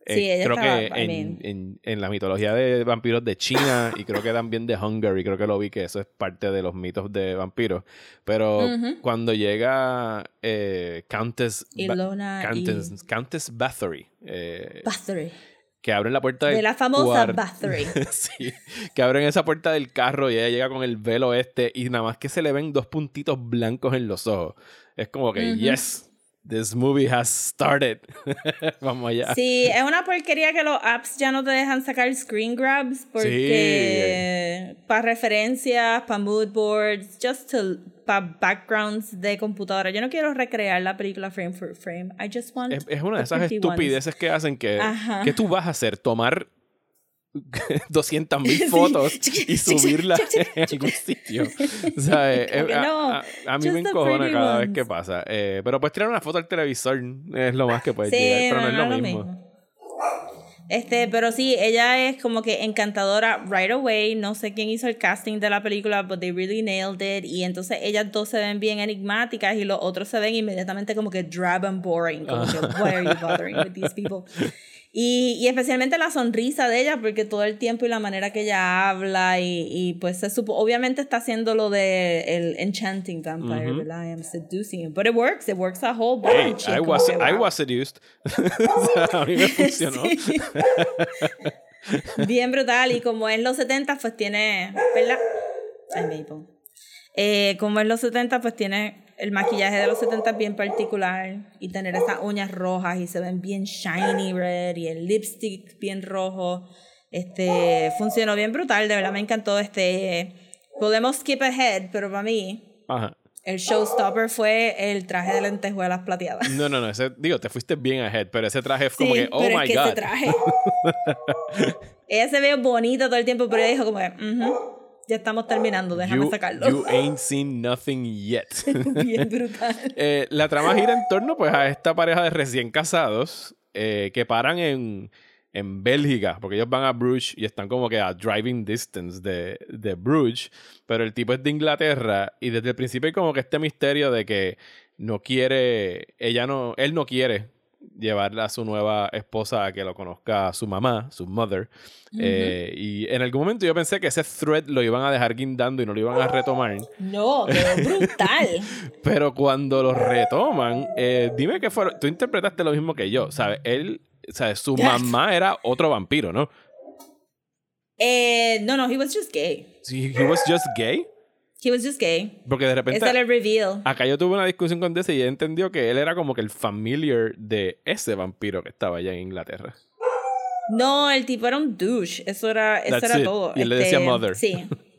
Eh, Sí, ella creo estaba- que I mean- en- en la mitología de vampiros de China [laughs] y creo que también de Hungary, creo que lo vi que eso es parte de los mitos de vampiros. Pero Ujú. cuando llega eh, Countess, Ilona y- Countess, Countess Bathory, eh, Bathory. que abren la puerta del De la famosa Bathory. [laughs] sí, que abren esa puerta del carro y ella llega con el velo este y nada más que se le ven dos puntitos blancos en los ojos. Es como que, Ujú. yes, this movie has started. [laughs] Vamos allá. Sí, es una porquería que los apps ya no te dejan sacar screen grabs porque para referencias, para mood boards, just to para backgrounds de computadora. Yo no quiero recrear la película frame for frame. I just want Es, es una de esas ones. estupideces que hacen que, Ajá. que tú vas a hacer, tomar [laughs] 200 mil fotos y subirlas en algún sitio. [laughs] O sea, eh, que a, no, a- a mí me encojona cada vez ones. que pasa. Eh, pero puedes tirar una foto al televisor, es lo más que puedes Sí, llegar, pero no, es lo mismo. Este, pero sí, ella es como que encantadora right away. No sé quién hizo el casting de la película, but they really nailed it. Y entonces ellas dos se ven bien enigmáticas y los otros se ven inmediatamente como que drab and boring. Como que, why are you bothering with these people? [laughs] Y, y especialmente la sonrisa de ella, porque todo el tiempo y la manera que ella habla y, y pues se supo, obviamente está haciendo lo de el enchanting vampire, Ujú. ¿verdad? I am seducing him. But it works, it works a whole Hey, bunch. I Es como was, que, I wow. was seduced. [laughs] A mí me [laughs] funcionó. [laughs] Bien brutal. Y como es los 70, pues tiene. ¿Verdad? Ay, Maple. Eh, como es los 70, pues tiene el maquillaje de los 70 bien particular. Y tener esas uñas rojas y se ven bien shiny red. Y el lipstick bien rojo. Este funcionó bien brutal, de verdad me encantó. Este podemos skip ahead, pero para mí, Ajá. el showstopper fue el traje de lentejuelas plateadas. No, no, no. Ese, digo, te fuiste bien ahead, pero ese traje fue como Sí, que, oh pero my es que god. ese traje. [laughs] ella se ve bonita todo el tiempo, pero ella dijo como que, "Ujú, ya estamos terminando, déjame You, sacarlo. you ain't seen nothing yet. [laughs] Bien [laughs] brutal. Eh, la trama gira en torno pues a esta pareja de recién casados eh, que paran en, en Bélgica, porque ellos van a Bruges y están como que a driving distance de, de Bruges, pero el tipo es de Inglaterra y desde el principio hay como que este misterio de que no quiere, ella no, él no quiere llevarla a su nueva esposa a que lo conozca su mamá, su mother. Eh, y en algún momento yo pensé que ese thread lo iban a dejar guindando y no lo iban a retomar. No, quedó [laughs] brutal. Pero cuando lo retoman, eh, dime qué fue. Tú interpretaste lo mismo que yo, ¿sabes? Él, ¿sabes? Su mamá era otro vampiro, ¿no? eh, no, no, he was just gay. He was just gay. He was just gay. Porque de repente. Ese era el reveal. Acá yo tuve una discusión con Desi y él entendió que él era como que el familiar de ese vampiro que estaba allá en Inglaterra. No, el tipo era un douche. Eso era, eso That's era it. todo. Y él le decía mother. Sí. [laughs]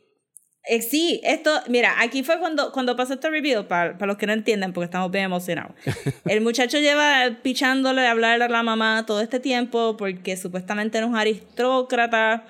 Eh, sí, esto, mira, aquí fue cuando, cuando pasó este reveal, para, para los que no entienden, porque estamos bien emocionados. [laughs] El muchacho lleva pichándole a hablarle a la mamá todo este tiempo porque supuestamente era un aristócrata,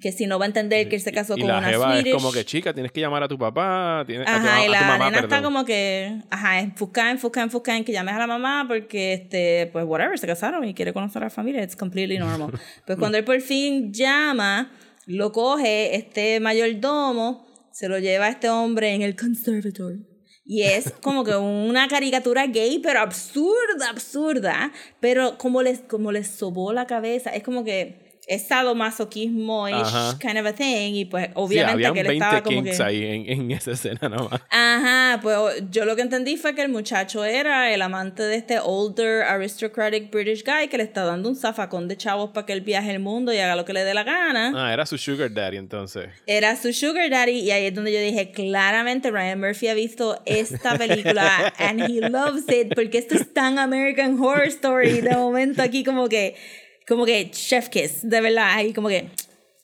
que si no va a entender que él se casó Y con la una jeva Swedish. es como que, chica, tienes que llamar a tu papá, tienes, a tu, Ajá, a y tu la mamá, nena está como que, ajá, enfoca, enfoca, enfoca en que llames a la mamá porque, este, pues, whatever, se casaron y quiere conocer a la familia, it's completely normal. [laughs] pues cuando él por fin llama, lo coge este mayordomo, se lo lleva a este hombre en el conservatory. Y es como que una caricatura gay, pero absurda, absurda. Pero como les, como les sobó la cabeza, es como que es sadomasoquismo Ajá. kind of a thing. Y pues Sí, obviamente habían que él 20 estaba como que... ahí en, en esa escena nada más. Ajá, pues yo lo que entendí fue que el muchacho era el amante de este older aristocratic British guy que le está dando un zafacón de chavos para que él viaje el mundo y haga lo que le dé la gana. Ah, era su sugar daddy entonces. Era su sugar daddy y ahí es donde yo dije, claramente Ryan Murphy ha visto esta película [laughs] and he loves it porque esto es tan American Horror Story de momento aquí como que, como que chef kiss, de verdad, ahí como que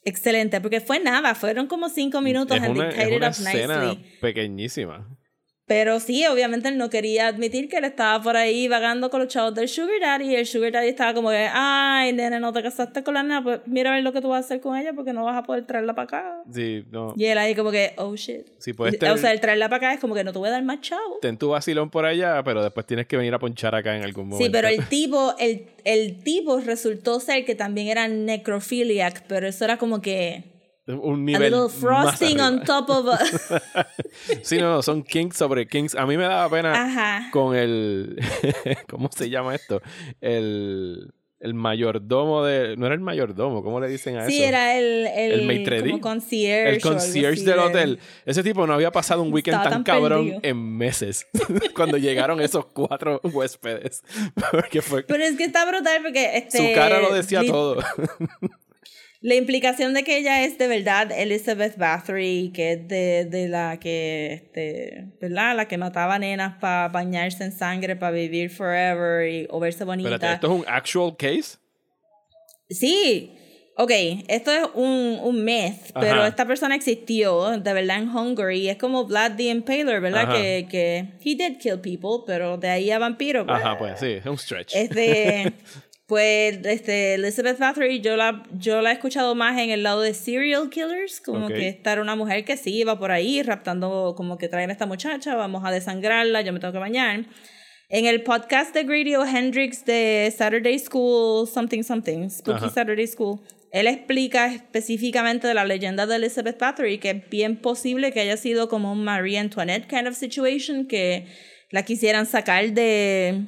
excelente, porque fue nada, fueron como cinco minutos es and una, they es tied it una up escena nicely. pequeñísima. Pero sí, obviamente él no quería admitir que él estaba por ahí vagando con los chavos del Sugar Daddy y el Sugar Daddy estaba como que, ay, nene, no te casaste con la nena, pues mira a ver lo que tú vas a hacer con ella porque no vas a poder traerla para acá. Sí, no. Y él ahí como que, oh shit. Sí, puedes tener- O sea, el traerla para acá es como que no te voy a dar más chavo. Ten tu vacilón por allá, pero después tienes que venir a ponchar acá en algún momento. Sí, pero el [laughs] tipo, el, el tipo resultó ser que también era necrophiliac, pero eso era como que Un a nivel little más frosting on arriba. top of a... [laughs] Sí, no, no, son kinks sobre kinks. A mí me daba pena Ajá. con el... [laughs] ¿Cómo se llama esto? El, el mayordomo de... No era el mayordomo, ¿cómo le dicen a Sí, eso? era el, el, El como concierge. el concierge del de- hotel. Ese tipo no había pasado un weekend tan tan cabrón perdido. en meses. [laughs] cuando llegaron esos cuatro huéspedes. Porque fue... Pero es que está brutal porque este, Su cara lo decía todo. La implicación de que ella es de verdad Elizabeth Bathory, que es de, de la que, este, ¿verdad? La que mataba nenas para bañarse en sangre, para vivir forever y, o verse bonita. Espérate, ¿esto es un actual case? Sí. Ok, esto es un, un myth, Ajá. pero esta persona existió de verdad en Hungary. Es como Vlad the Impaler, ¿verdad? Ajá. Que, que he did kill people, pero de ahí a vampiro. pues, Ajá, pues sí, es un stretch. Este, [laughs] pues, este, Elizabeth Bathory, yo la, yo la he escuchado más en el lado de serial killers, como que esta era una mujer que sí iba por ahí raptando, como que traen a esta muchacha, vamos a desangrarla, yo me tengo que bañar. En el podcast de Grady O. Hendrix de Saturday School, something, something, Spooky Ajá. Saturday School, él explica específicamente de la leyenda de Elizabeth Bathory, que es bien posible que haya sido como un Marie Antoinette kind of situation, que la quisieran sacar de,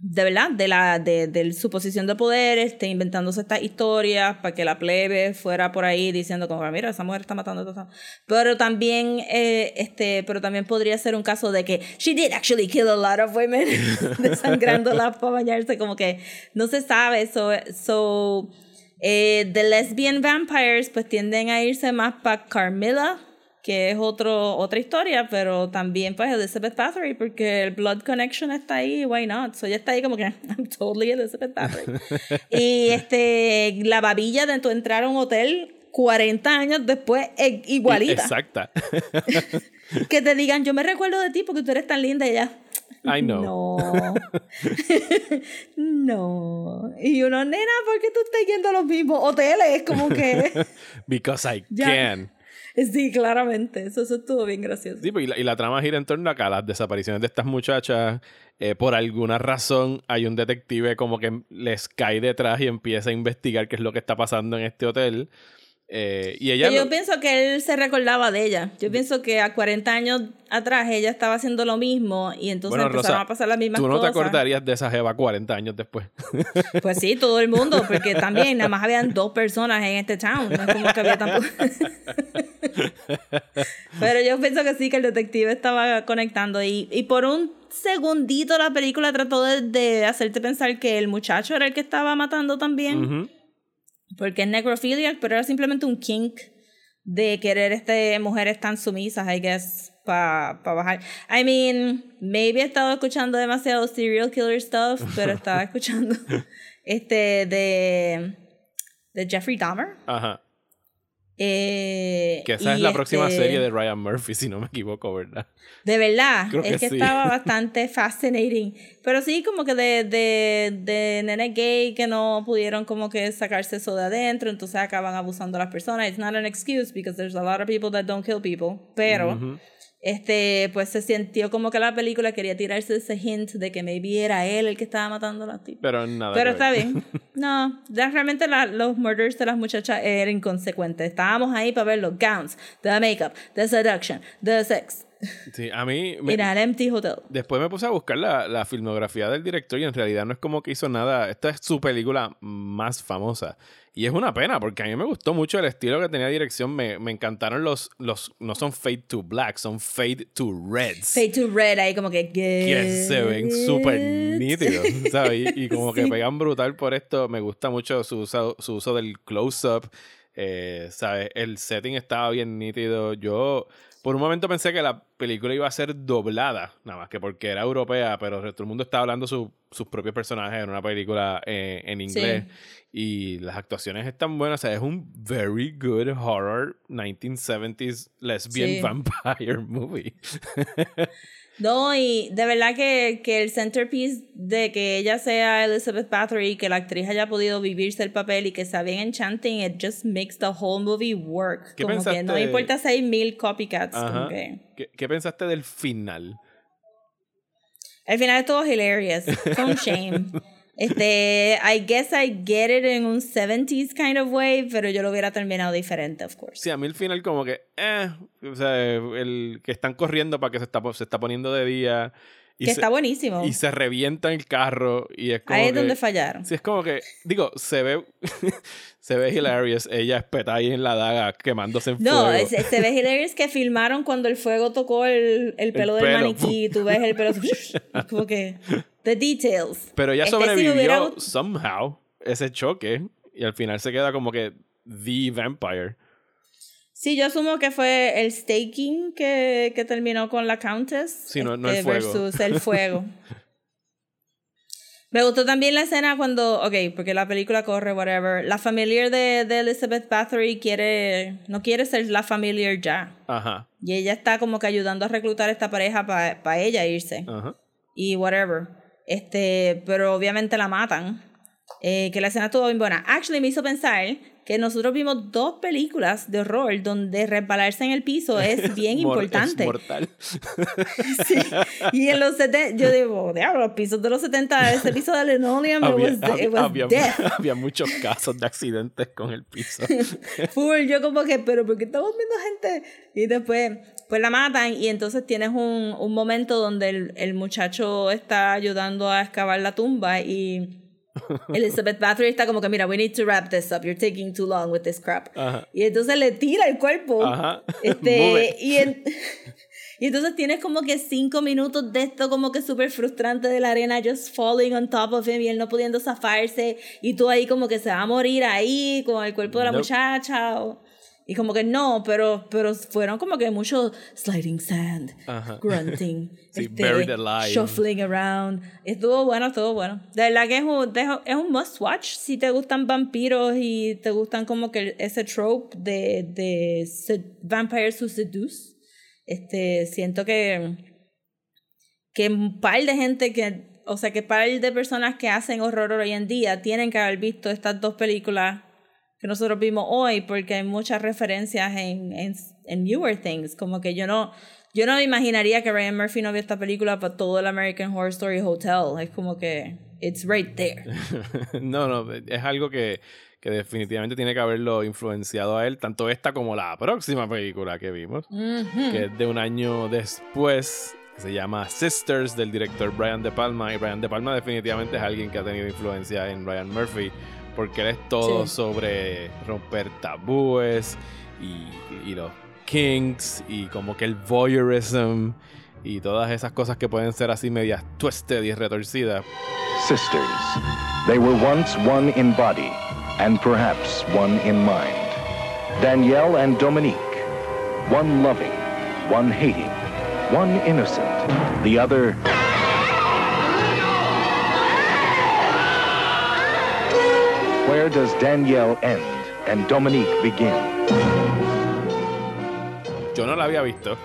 de verdad, de la de, de su posición de poder, este, inventándose estas historias para que la plebe fuera por ahí diciendo como, mira, esa mujer está matando a. Pero también, eh, este, pero también podría ser un caso de que she did actually kill a lot of women, [laughs] desangrándolas para bañarse, como que no se sabe. So, so eh, the lesbian vampires pues tienden a irse más para Carmilla, que es otro, otra historia, pero también pues Elizabeth Bathory, porque el blood connection está ahí, why not? So ella está ahí como que, [laughs] I'm totally Elizabeth Bathory. [laughs] y este, la babilla de tu entrar a un hotel, 40 años después e- igualita. Exacta. [laughs] Que te digan, yo me recuerdo de ti porque tú eres tan linda y ella. I know. No. no. Y uno, nena, ¿por qué tú estás yendo a los mismos hoteles? Como que. Because I Ya. can. [laughs] sí, claramente. Eso, eso estuvo bien gracioso. Sí, pues, y la, y la trama gira en torno a que las desapariciones de estas muchachas, eh, por alguna razón, hay un detective como que les cae detrás y empieza a investigar qué es lo que está pasando en este hotel. Eh, y ella... Que yo pienso que él se recordaba de ella. Yo pienso que a 40 años atrás ella estaba haciendo lo mismo y entonces Bueno, empezaron Rosa, a pasar las mismas Tú no te cosas. acordarías de esa jeva 40 años después. [laughs] Pues sí, todo el mundo, porque también nada más habían dos personas en este town. No es como que había tampoco. [laughs] Pero yo pienso que sí, que el detective estaba conectando. Y, y por un segundito la película trató de, de hacerte pensar que el muchacho era el que estaba matando también. Ujú. Porque es necrophiliac, pero era simplemente un kink de querer este mujeres tan sumisas, I guess, para pa bajar. I mean, maybe he estado escuchando demasiado serial killer stuff, pero estaba [laughs] escuchando este de, de Jeffrey Dahmer. Ajá. Eh, Que esa es la próxima este- serie de Ryan Murphy, si no me equivoco, ¿verdad? De verdad, Creo es que que, sí. estaba [laughs] bastante fascinating. Pero sí, como que de, de, de nene gay que no pudieron como que sacarse eso de adentro, entonces acaban abusando a las personas. It's not an excuse because there's a lot of people that don't kill people. Pero, Ujú. Este, pues se sintió como que la película quería tirarse ese hint de que maybe era él el que estaba matando a las tipas. Pero nada. Pero está ver. bien. [laughs] No, realmente la- los murders de las muchachas eran inconsecuentes. Estábamos ahí para ver los gowns, the makeup, the seduction, the sex. Sí, a mí... me- Era el empty hotel. Después me puse a buscar la, la filmografía del director y en realidad no es como que hizo nada. Esta es su película más famosa. Y es una pena porque a mí me gustó mucho el estilo que tenía dirección. Me, me encantaron los, los... No son Fade to Black, son Fade to Reds. Fade to red ahí como que... que se ven súper nítidos, [laughs] ¿sabes? Y, y como que pegan brutal por esto. Me gusta mucho su uso, su uso del close-up. eh, ¿Sabes? El setting estaba bien nítido. Yo, por un momento pensé que la película iba a ser doblada, nada más que porque era europea, pero todo el mundo estaba hablando su- sus propios personajes en una película eh, en inglés. Y las actuaciones están buenas. O sea, es un very good horror 1970s lesbian Sí. [laughs] vampire movie. [laughs] No, y de verdad que, que el centerpiece de que ella sea Elizabeth Bathory, que la actriz haya podido vivirse el papel y que sea bien enchanting, it just makes the whole movie work. ¿Qué como que no importa si hay mil copycats. como que... ¿Qué, qué pensaste del final? Al final estuvo hilarious. Un shame. [laughs] Este, I guess I get it en un 70s kind of way, pero yo lo hubiera terminado diferente, of course. Sí, a mí el final como que, eh, o sea, el que están corriendo para que se está, se está poniendo de día y, que se, está buenísimo. y se revienta el carro y es como Ahí es que- donde fallaron. Sí, es como que, digo, se ve, [laughs] se ve hilarious, ella espeta ahí en la daga quemándose en No, fuego. se, se ve hilarious que filmaron cuando el fuego tocó el, el pelo del pelo. maniquí y tú ves el pelo. [laughs] como que. The details. Pero ella Este, si sobrevivió hubiera- somehow ese choque y al final se queda como que the vampire. Sí, yo asumo que fue el staking que, que terminó con la Countess. Sí, no- no el este, fuego. Versus el [laughs] fuego. Me gustó también la escena cuando, ok, porque la película corre, whatever. La familiar de, de Elizabeth Bathory quiere, no quiere ser la familiar ya. Ajá, Y ella está como que ayudando a reclutar a esta pareja para ella irse. ajá. y whatever. Este, pero obviamente la matan. Eh, que la escena estuvo bien buena. Actually, me hizo pensar que nosotros vimos dos películas de horror donde resbalarse en el piso es [laughs] bien importante. Es mortal. [laughs] Sí. Y en los 70, yo digo, diablo, los pisos de los 70, ese piso de linoleum, it había, was, había- it was había- death. [laughs] había muchos casos de accidentes con el piso. Full, yo como que, pero ¿por qué estamos viendo gente? Y después, pues la matan y entonces tienes un, un momento donde el, el muchacho está ayudando a excavar la tumba y [laughs] Elizabeth Bathory está como que, mira, we need to wrap this up, you're taking too long with this crap. Ajá. Y entonces le tira el cuerpo. Ajá. [laughs] Este, y, en- [laughs] y entonces tienes como que cinco minutos de esto como que súper frustrante de la arena just falling on top of him y él no pudiendo zafarse y tú ahí como que se va a morir ahí con el cuerpo de la Nope. muchacha. o- Y como que no, pero, pero fueron como que mucho sliding sand, Ajá. grunting, [laughs] Sí, este, buried alive. shuffling around. Estuvo bueno, estuvo bueno. De verdad que es un, es un must watch si te gustan vampiros y te gustan como que ese trope de, de vampires who seduce. Este, siento que, que un par de gente que, o sea, que par de personas que hacen horror hoy en día tienen que haber visto estas dos películas que nosotros vimos hoy porque hay muchas referencias en, en, en Newer Things. Como que yo no, yo no imaginaría que Ryan Murphy no vio esta película para todo el American Horror Story Hotel. Es como que, it's right there. [laughs] no, no, es algo que, que definitivamente tiene que haberlo influenciado a él, tanto esta como la próxima película que vimos, que es de un año después, que se llama Sisters, del director Brian De Palma. Y Brian De Palma definitivamente es alguien que ha tenido influencia en Ryan Murphy, porque él es todo Sí. sobre romper tabúes y, y los kinks y como que el voyeurism y todas esas cosas que pueden ser así medias twisted y retorcidas. Sisters. They were once one in body, and perhaps one in mind. Danielle and Dominique. One loving, one hating, one innocent, the other. Where does Danielle end and Dominique begin? Yo no la había visto.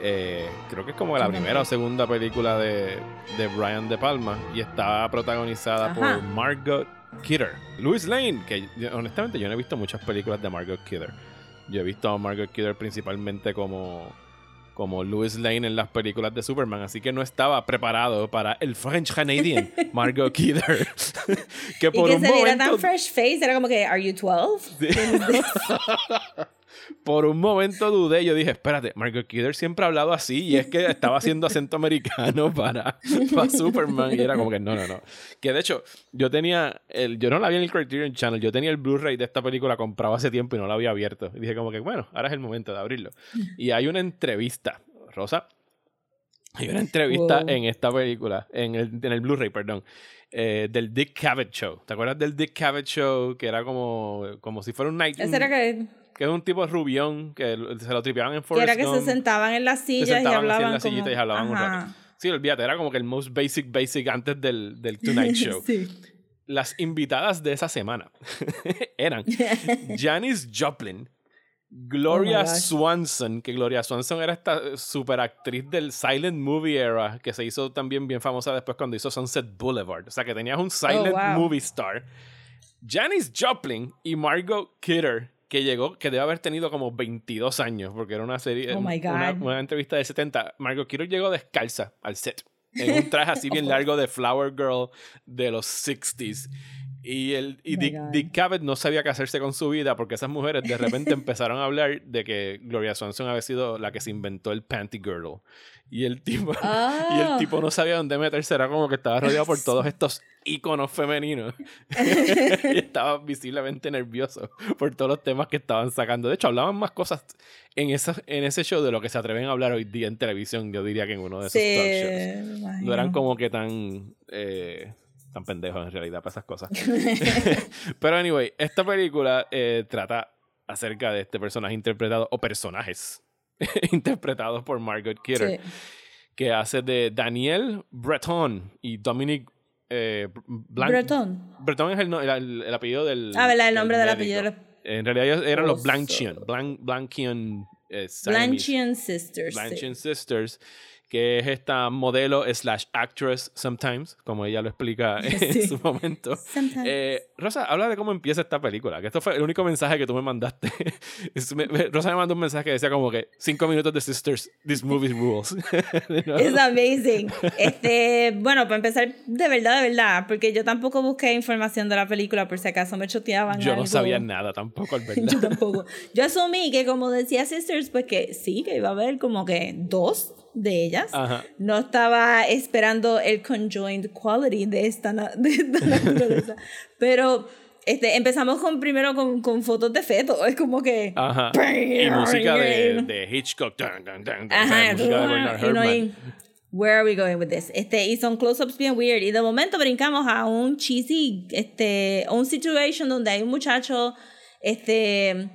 Eh, creo que es como la primera o segunda película de, de Brian De Palma y está protagonizada Ajá. por Margot Kidder. Louis Lane, que honestamente yo no he visto muchas películas de Margot Kidder. Yo he visto a Margot Kidder principalmente como, como Louis Lane en las películas de Superman, así que no estaba preparado para el French Canadian [laughs] Margot Kidder. [laughs] que Y por que un se momento tan fresh face, era como que, ¿Are you 12? [laughs] por un momento dudé. Yo dije, espérate, Margot Kidder siempre ha hablado así. Y es que estaba haciendo acento americano para, para Superman. Y era como que no, no, no. Que de hecho, yo tenía. El, yo no la vi en el Criterion Channel. Yo tenía el Blu-ray de esta película comprado hace tiempo y no la había abierto. Y dije, como que bueno, ahora es el momento de abrirlo. Y hay una entrevista, Rosa. Hay una entrevista Wow. en esta película, en el, en el Blu-ray, perdón, eh, del Dick Cavett Show. ¿Te acuerdas del Dick Cavett Show? Que era como, como si fuera un night. Ese era que, Que es un tipo rubión que se lo tripeaban en que Forrest era que se Gump. sentaban en las sillas y sentaban hablaban en como... sillita y hablaban un Ajá. rato. Sí, olvídate, era como que el most basic basic antes del, del [laughs] Tonight Show. sí. Las invitadas de esa semana [laughs] eran [laughs] Janis Joplin, Gloria Oh. Swanson, que Gloria Swanson era esta super actriz del silent movie era, que se hizo también bien famosa después cuando hizo Sunset Boulevard. O sea, que tenías un silent Oh, wow. movie star. Janis Joplin y Margot Kidder, que llegó, que debe haber tenido como 22 años, porque era una serie, Oh, my una, God. una entrevista del 70. Margot Kidder llegó descalza al set, en un traje así bien [laughs] largo de Flower Girl de los 60s. Y, el, y Oh Dick. Dick Cavett no sabía qué hacerse con su vida porque esas mujeres de repente [laughs] empezaron a hablar de que Gloria Swanson había sido la que se inventó el panty girdle. Y el tipo, [laughs] y el Ah. tipo no sabía dónde meterse, era como que estaba [laughs] rodeado por todos estos íconos femeninos. y estaba visiblemente nervioso por todos los temas que estaban sacando. De hecho, hablaban más cosas en, esa, en ese show de lo que se atreven a hablar hoy día en televisión, yo diría que en uno de esos Sí, talk shows. No eran como que tan, eh, tan pendejos en realidad para esas cosas. [laughs] [laughs] Pero anyway, esta película eh, trata acerca de este personaje interpretado, o personajes [laughs] interpretados por Margot Kidder, Sí. que hace de Daniel Breton y Dominic eh, Blanc- Breton. Breton es el, no- el- el apellido del. Ah, ¿verdad? El nombre del apellido. En realidad ellos eran los. Blanchian. Blan- Blanchian. eh, Siamese. Blanchian Sisters. sí. Sisters, que es esta modelo slash actress sometimes, como ella lo explica [laughs] en Sí. su momento. Sometimes. Eh, Rosa, habla de cómo empieza esta película, que esto fue el único mensaje que tú me mandaste. [laughs] Rosa me mandó un mensaje que decía como que cinco minutos de Sisters, this movie rules. [laughs] ¿No? Es amazing. Este, bueno, para empezar, de verdad, de verdad, porque yo tampoco busqué información de la película por si acaso me choteaban. Yo no algo. sabía nada tampoco, al Yo verdad. tampoco. Yo asumí que, como decía Sisters, pues que sí, que iba a haber como que dos de ellas. Ajá. No estaba esperando el conjoined quality de esta, [laughs] de esta naturaleza. Pero este, empezamos con primero con, con fotos de feto. Es como que. Ajá. Y música de, de Hitchcock. Dun, dun, dun, Ajá, música de Bernard Where are we going with this? Este, y son close-ups bien weird. Y de momento brincamos a un cheesy, este, a un situation donde hay un muchacho, este,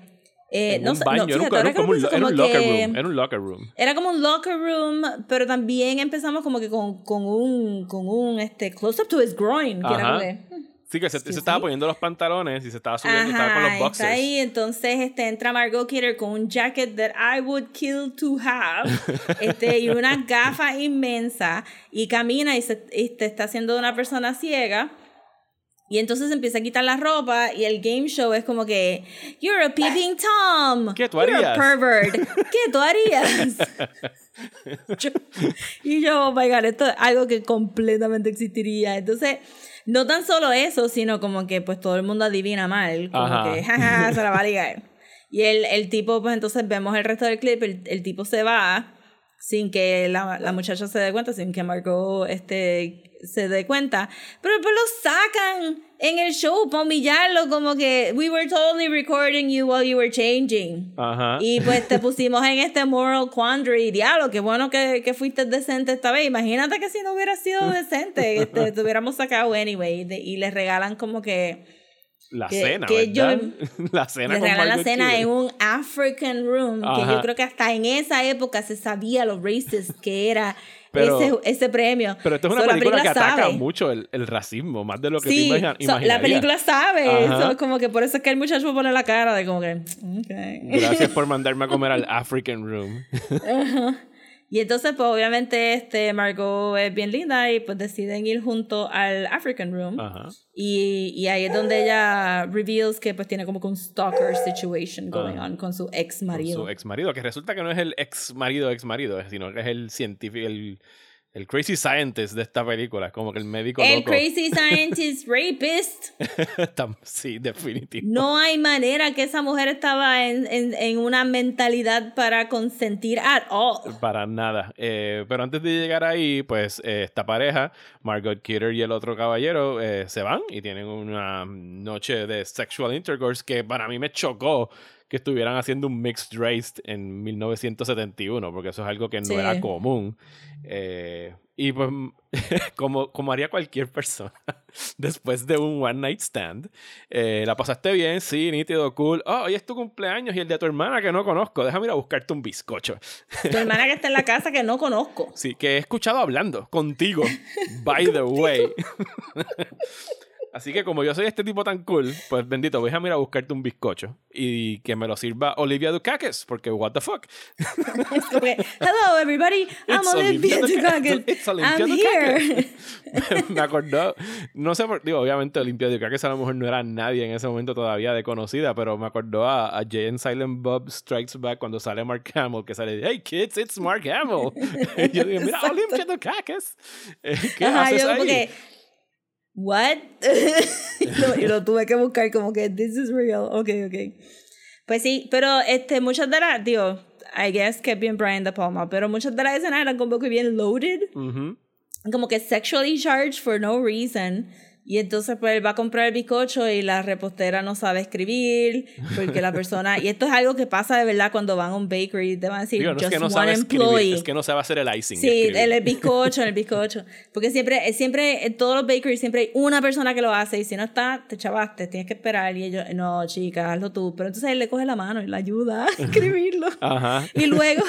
Eh, En no un baño, no, era un, fíjate, era que como un, era un locker room. Era un locker room. Era como un locker room, pero también empezamos como que con, con un, con un este, close up to his groin, que era Ajá. como que, Sí, que se, se estaba poniendo los pantalones y se estaba subiendo, estaba con los Ajá, boxers. está ahí, entonces este, entra Margot Kidder con un jacket that I would kill to have, este, y unas [laughs] gafas inmensas, y camina y se y te está haciendo una persona ciega. Y entonces empieza a quitar la ropa y el game show es como que You're a peeping Tom. ¿Qué tú You're harías?" a pervert. ¿Qué tú harías? [laughs] Yo- y yo, oh my god, esto es algo que completamente existiría. Entonces, no tan solo eso, sino como que pues todo el mundo adivina mal. Como Ajá. que, jaja, se la va a ligar. Y el, el tipo, pues entonces vemos el resto del clip, el, el tipo se va sin que la, la muchacha se dé cuenta, sin que Margot este, se dé cuenta. Pero después lo sacan en el show para humillarlo, como que we were totally recording you while you were changing. Ajá. Y pues te pusimos en este moral quandary. Diablo, qué bueno que, que fuiste decente esta vez. Imagínate que si no hubiera sido decente, este, te hubiéramos sacado anyway. y les regalan como que. La que- cena, que ¿verdad? yo- [laughs] la cena con la cena en un African room. Que Ajá. yo creo que hasta en esa época se sabía lo racist que era Pero- ese, ese premio. Pero esto es una So, la película, que ataca sabe. mucho el, el racismo, más de lo que Sí, te imagina- so, la película sabe. Ajá. Como que por eso es que el muchacho pone la cara de como que. okay. Gracias por mandarme a comer al African Room. Y entonces, pues obviamente, este Margot es bien linda y pues deciden ir junto al African Room. Ajá. Y, y ahí es donde ella reveals que pues tiene como que un stalker situation going Ah. on con su ex Con marido. su ex marido, que resulta que no es el ex marido, ex marido, sino que es el científico, el, el crazy scientist de esta película, como que el médico El loco. crazy [laughs] scientist rapist. Sí, definitivo. No hay manera que esa mujer estaba en, en, en una mentalidad para consentir at all. Para nada. Eh, pero antes de llegar ahí, pues eh, esta pareja, Margot Kidder y el otro caballero, eh, se van y tienen una noche de sexual intercourse que para mí me chocó que estuvieran haciendo un mixed race en 1971, porque eso es algo que no Sí. era común. Eh, y pues, [laughs] como, como haría cualquier persona, [laughs] después de un one night stand, eh, la pasaste bien, sí, nítido, cool. Oh, hoy es tu cumpleaños y el de tu hermana que no conozco. Déjame ir a buscarte un bizcocho. Tu [laughs] hermana que está en la casa que no conozco. Sí, que he escuchado hablando contigo, by the way. Así que como yo soy este tipo tan cool, pues bendito, voy a ir a buscarte un bizcocho y que me lo sirva Olivia Dukakis, porque what the fuck. Que, Hello everybody, I'm It's Olivia Olivia Dukakis. Dukakis. It's Olivia I'm here. [laughs] me acordó, no sé por, digo, obviamente Olimpia Dukakis a lo mejor no era nadie en ese momento todavía de conocida, pero me acordó a, a Jay and Silent Bob Strikes Back cuando sale Mark Hamill, que sale, hey kids, it's Mark Hamill. [laughs] y yo digo, mira. Olimpia Dukakis. [laughs] ¿Qué Ajá, haces yo ahí? como que, what? [laughs] y, lo, y lo tuve que buscar como que, this is real. Ok, ok. Pues sí, pero este, muchas de las, digo, I guess que bien Brian De Palma, pero muchas de las escenas eran como que bien loaded. Ujú. como que sexually charged for no reason. Y entonces pues él va a comprar el bizcocho y la repostera no sabe escribir porque la persona... [laughs] Y esto es algo que pasa de verdad cuando van a un bakery. Te van a decir, Digo, no es just que no one sabe employee. escribir, es que no sabe hacer el icing. Sí, el, el [laughs] bizcocho, el bizcocho. Porque siempre, eh, siempre, en todos los bakeries siempre hay una persona que lo hace y si no está, te chavaste, tienes que esperar. Y ellos, no, chica, hazlo tú. Pero entonces él le coge la mano y la ayuda a [laughs] escribirlo. Ajá. Y luego,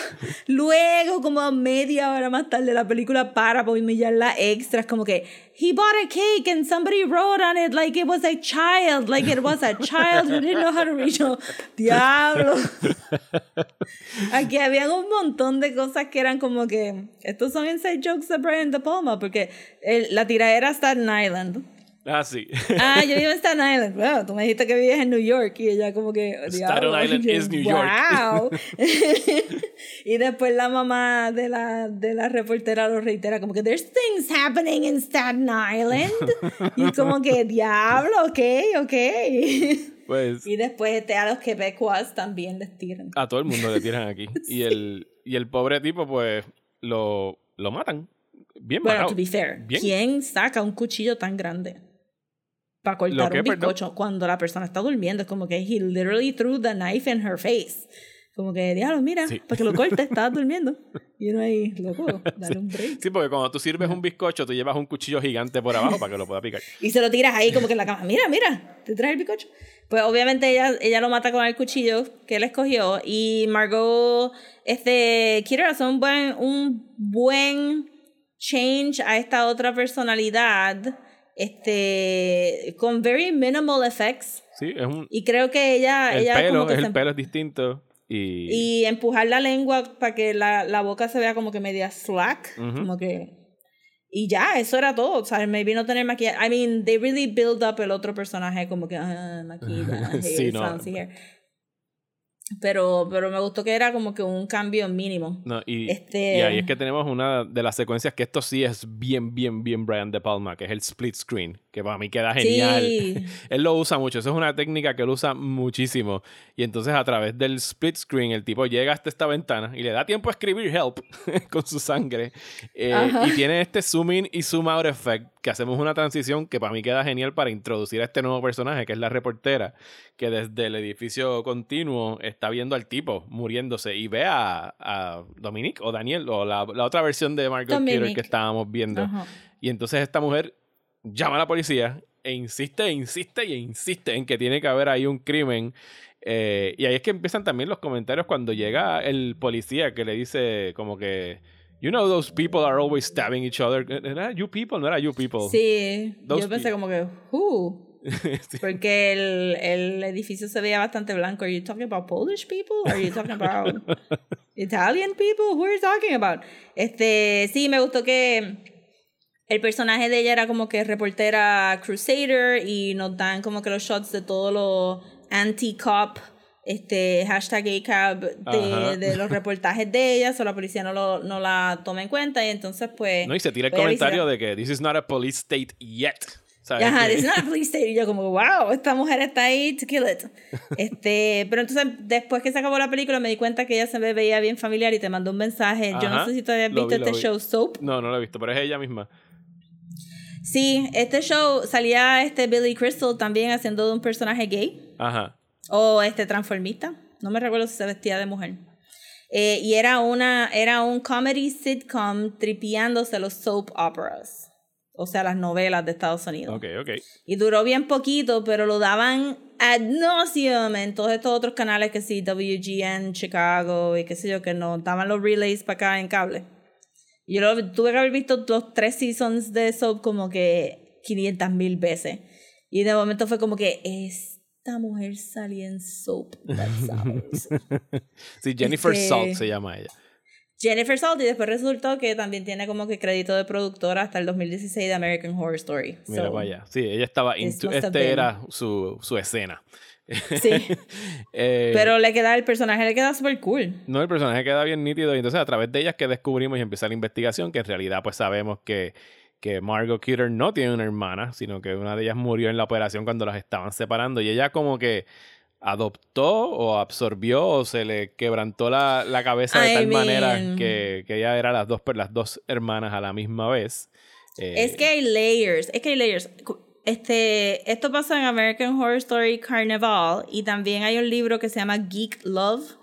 luego, como media hora más tarde, la película para por humillarla extras, como que, he bought a cake and somebody wrote on it like it was a child, like it was a child who didn't know how to read. Yo, Diablo. [laughs] Aquí habían un montón de cosas que eran como que, estos son inside jokes de Brian De Palma, porque el- la tiradera está en Island. Ah, sí. Ah, yo vivo en Staten Island. Bueno, tú me dijiste que vivías en New York y ella como que... Staten. Island [laughs] is New York. Wow. [laughs] [laughs] y después la mamá de la, de la reportera lo reitera como que there's things happening in Staten Island. y como que diablo, ok, ok. Pues y después este, a los quebecuas también les tiran. a todo el mundo le tiran aquí. Y el, y el pobre tipo, pues, lo, lo matan. Bien Bueno, to be fair, Bien. ¿quién saca un cuchillo tan grande? Para cortar que, un perdón? bizcocho cuando la persona está durmiendo. Es como que he literally threw the knife in her face. Como que, diablo, mira, Sí. para que lo corte, [laughs] estaba durmiendo. Y uno ahí, loco, dale un break. Sí, porque cuando tú sirves un bizcocho, tú llevas un cuchillo gigante por abajo para que lo pueda picar. [laughs] Y se lo tiras ahí como que en la cama. Mira, mira, te traes el bizcocho. Pues obviamente ella, ella lo mata con el cuchillo que él escogió. Y Margot, este, quiere hacer un buen, un buen change a esta otra personalidad. Este, con very minimal effects. Sí, es un. Y creo que ella, El ella pelo, como que es se el pelo es distinto. Y. y empujar la lengua para que la, la boca se vea como que media slack, Ujú. como que y ya, eso era todo, o sea, maybe no tener maquillaje. I mean, they really build up el otro personaje como que ah, maquillaje, [laughs] Sí, no. Pero pero me gustó que era como que un cambio mínimo. No, y, Este- y ahí es que tenemos una de las secuencias que esto sí es bien, bien, bien Brian De Palma, que es el split screen, que para mí queda genial. Sí. [laughs] Él lo usa mucho, eso es una técnica que él usa muchísimo. Y entonces a través del split screen el tipo llega hasta esta ventana y le da tiempo a escribir help [laughs] con su sangre. Eh, y tiene este zoom in y zoom out effect que hacemos una transición que para mí queda genial para introducir a este nuevo personaje, que es la reportera, que desde el edificio continuo está viendo al tipo muriéndose y ve a, a Dominique o Daniel o la, la otra versión de Margot Kidder que estábamos viendo. Ajá. Y entonces esta mujer llama a la policía e insiste, e insiste e insiste en que tiene que haber ahí un crimen. Eh, y ahí es que empiezan también los comentarios cuando llega el policía que le dice como que, you know those people are always stabbing each other. ¿Era you people? No era you people. Sí, Those yo pensé pe- como que who [laughs] Sí. porque el, el edificio se veía bastante blanco. Are you talking about Polish people? Are you talking about [laughs] Italian people? Who are you talking about? Este, sí, me gustó que el personaje de ella era como que reportera Crusader y nos dan como que los shots de todos los anti-cop, este, hashtag ACAB de, de los reportajes de ella, o la policía no, lo, no la toma en cuenta y entonces pues... No, y se tira el comentario de que this is not a police state yet. ¿Sabes? Ajá, it's not a police state. Y yo como, wow, esta mujer está ahí to kill it. Este, pero entonces, después que se acabó la película, me di cuenta que ella se me veía bien familiar y te mandó un mensaje. Yo no Ajá, sé si tú habías visto vi, este vi. show Soap. No, no lo he visto, pero es ella misma. Sí, este show salía este Billy Crystal también haciendo de un personaje gay Ajá. o este transformista. No me recuerdo si se vestía de mujer. Eh, y era una era un comedy sitcom tripeándose los soap operas. O sea, las novelas de Estados Unidos. Ok, ok. Y duró bien poquito, pero lo daban ad nauseum en todos estos otros canales que sí, WGN, Chicago y qué sé yo, que nos daban los relays para acá en cable. Yo lo, tuve que haber visto los tres seasons de Soap como que 500 mil veces. Y de momento fue como que esta mujer salía en Soap. That's. [laughs] Sí, Jennifer Este- Salt se llama ella. Jennifer Salt y después resultó que también tiene como que crédito de productora hasta el 2016 de American Horror Story. Mira, So, vaya. Sí, ella estaba. into- este era su, su escena. Sí, [laughs] Eh, pero le queda, el personaje le queda súper cool. No, el personaje queda bien nítido. Y entonces, a través de ellas que descubrimos y empieza la investigación, que en realidad, pues sabemos que, que Margot Kidder no tiene una hermana, sino que una de ellas murió en la operación cuando las estaban separando. Y ella, como que adoptó o absorbió o se le quebrantó la, la cabeza de I tal manera mean- que, que ella era las dos, las dos hermanas a la misma vez. Eh, Es que hay layers, es que hay layers. Este, esto pasa en American Horror Story Carnival y también hay un libro que se llama Geek Love,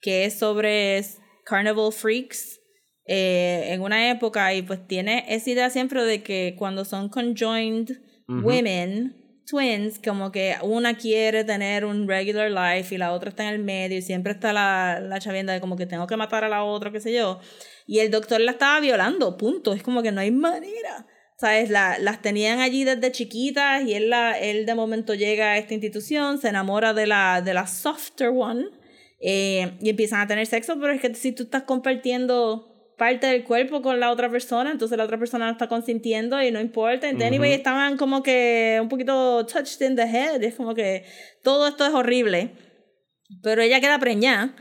que es sobre Carnival Freaks eh, en una época y pues tiene esa idea siempre de que cuando son conjoined women, twins, como que una quiere tener un regular life y la otra está en el medio y siempre está la, la chavienda de como que tengo que matar a la otra, qué sé yo. Y el doctor la estaba violando, punto. Es como que no hay manera. ¿Sabes? La, las tenían allí desde chiquitas y él, la, él de momento llega a esta institución, se enamora de la, de la softer one eh, y empiezan a tener sexo, pero es que si tú estás compartiendo parte del cuerpo con la otra persona, entonces la otra persona no está consintiendo y no importa. Entonces, anyway, estaban como que un poquito touched in the head. Es como que todo esto es horrible. Pero ella queda preñada,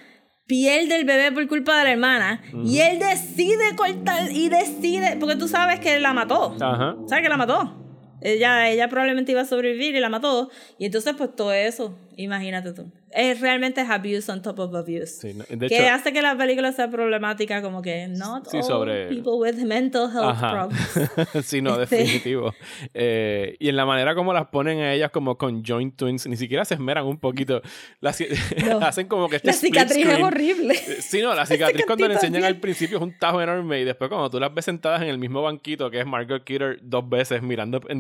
pierde el bebé por culpa de la hermana y él decide cortar y decide, porque tú sabes que la mató. Ajá. ¿Sabes que la mató? Ella, ella probablemente iba a sobrevivir y la mató. Y entonces, pues todo eso. Imagínate tú. Es realmente es abuse on top of abuse. Sí, no, de que hecho- hace que la película sea problemática, como que not Sí, all sobre- people with mental health Ajá. problems. [laughs] sí, no, Este- definitivo. Eh, y en la manera como las ponen a ellas como con joint twins, ni siquiera se esmeran un poquito. Las, [laughs] No. hacen como que este La cicatriz es horrible. Sí, no, la [laughs] cicatriz cuando le enseñan bien. al principio es un tajo enorme y después cuando tú las ves sentadas en el mismo banquito que es Margaret Kidder dos veces mirando en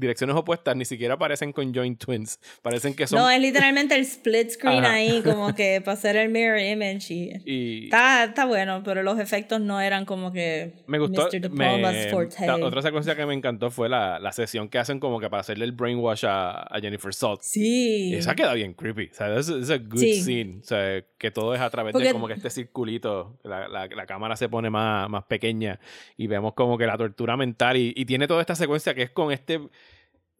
direcciones opuestas, ni siquiera parecen con joint twins. Parecen que son... No, es literalmente el split screen Ajá. ahí, como [laughs] que para hacer el mirror image. Y, y Está, está bueno, pero los efectos no eran como que me gustó. Mr. De me- forte. la otra secuencia que me encantó fue la, la sesión que hacen como que para hacerle el brainwash a, a Jennifer Salt. Sí. Y esa queda bien creepy. O sea, es a good Sí. scene. O sea, que todo es a través Porque- de como que este circulito. La, la, la cámara se pone más, más pequeña y vemos como que la tortura mental. Y, y tiene toda esta secuencia que es con este.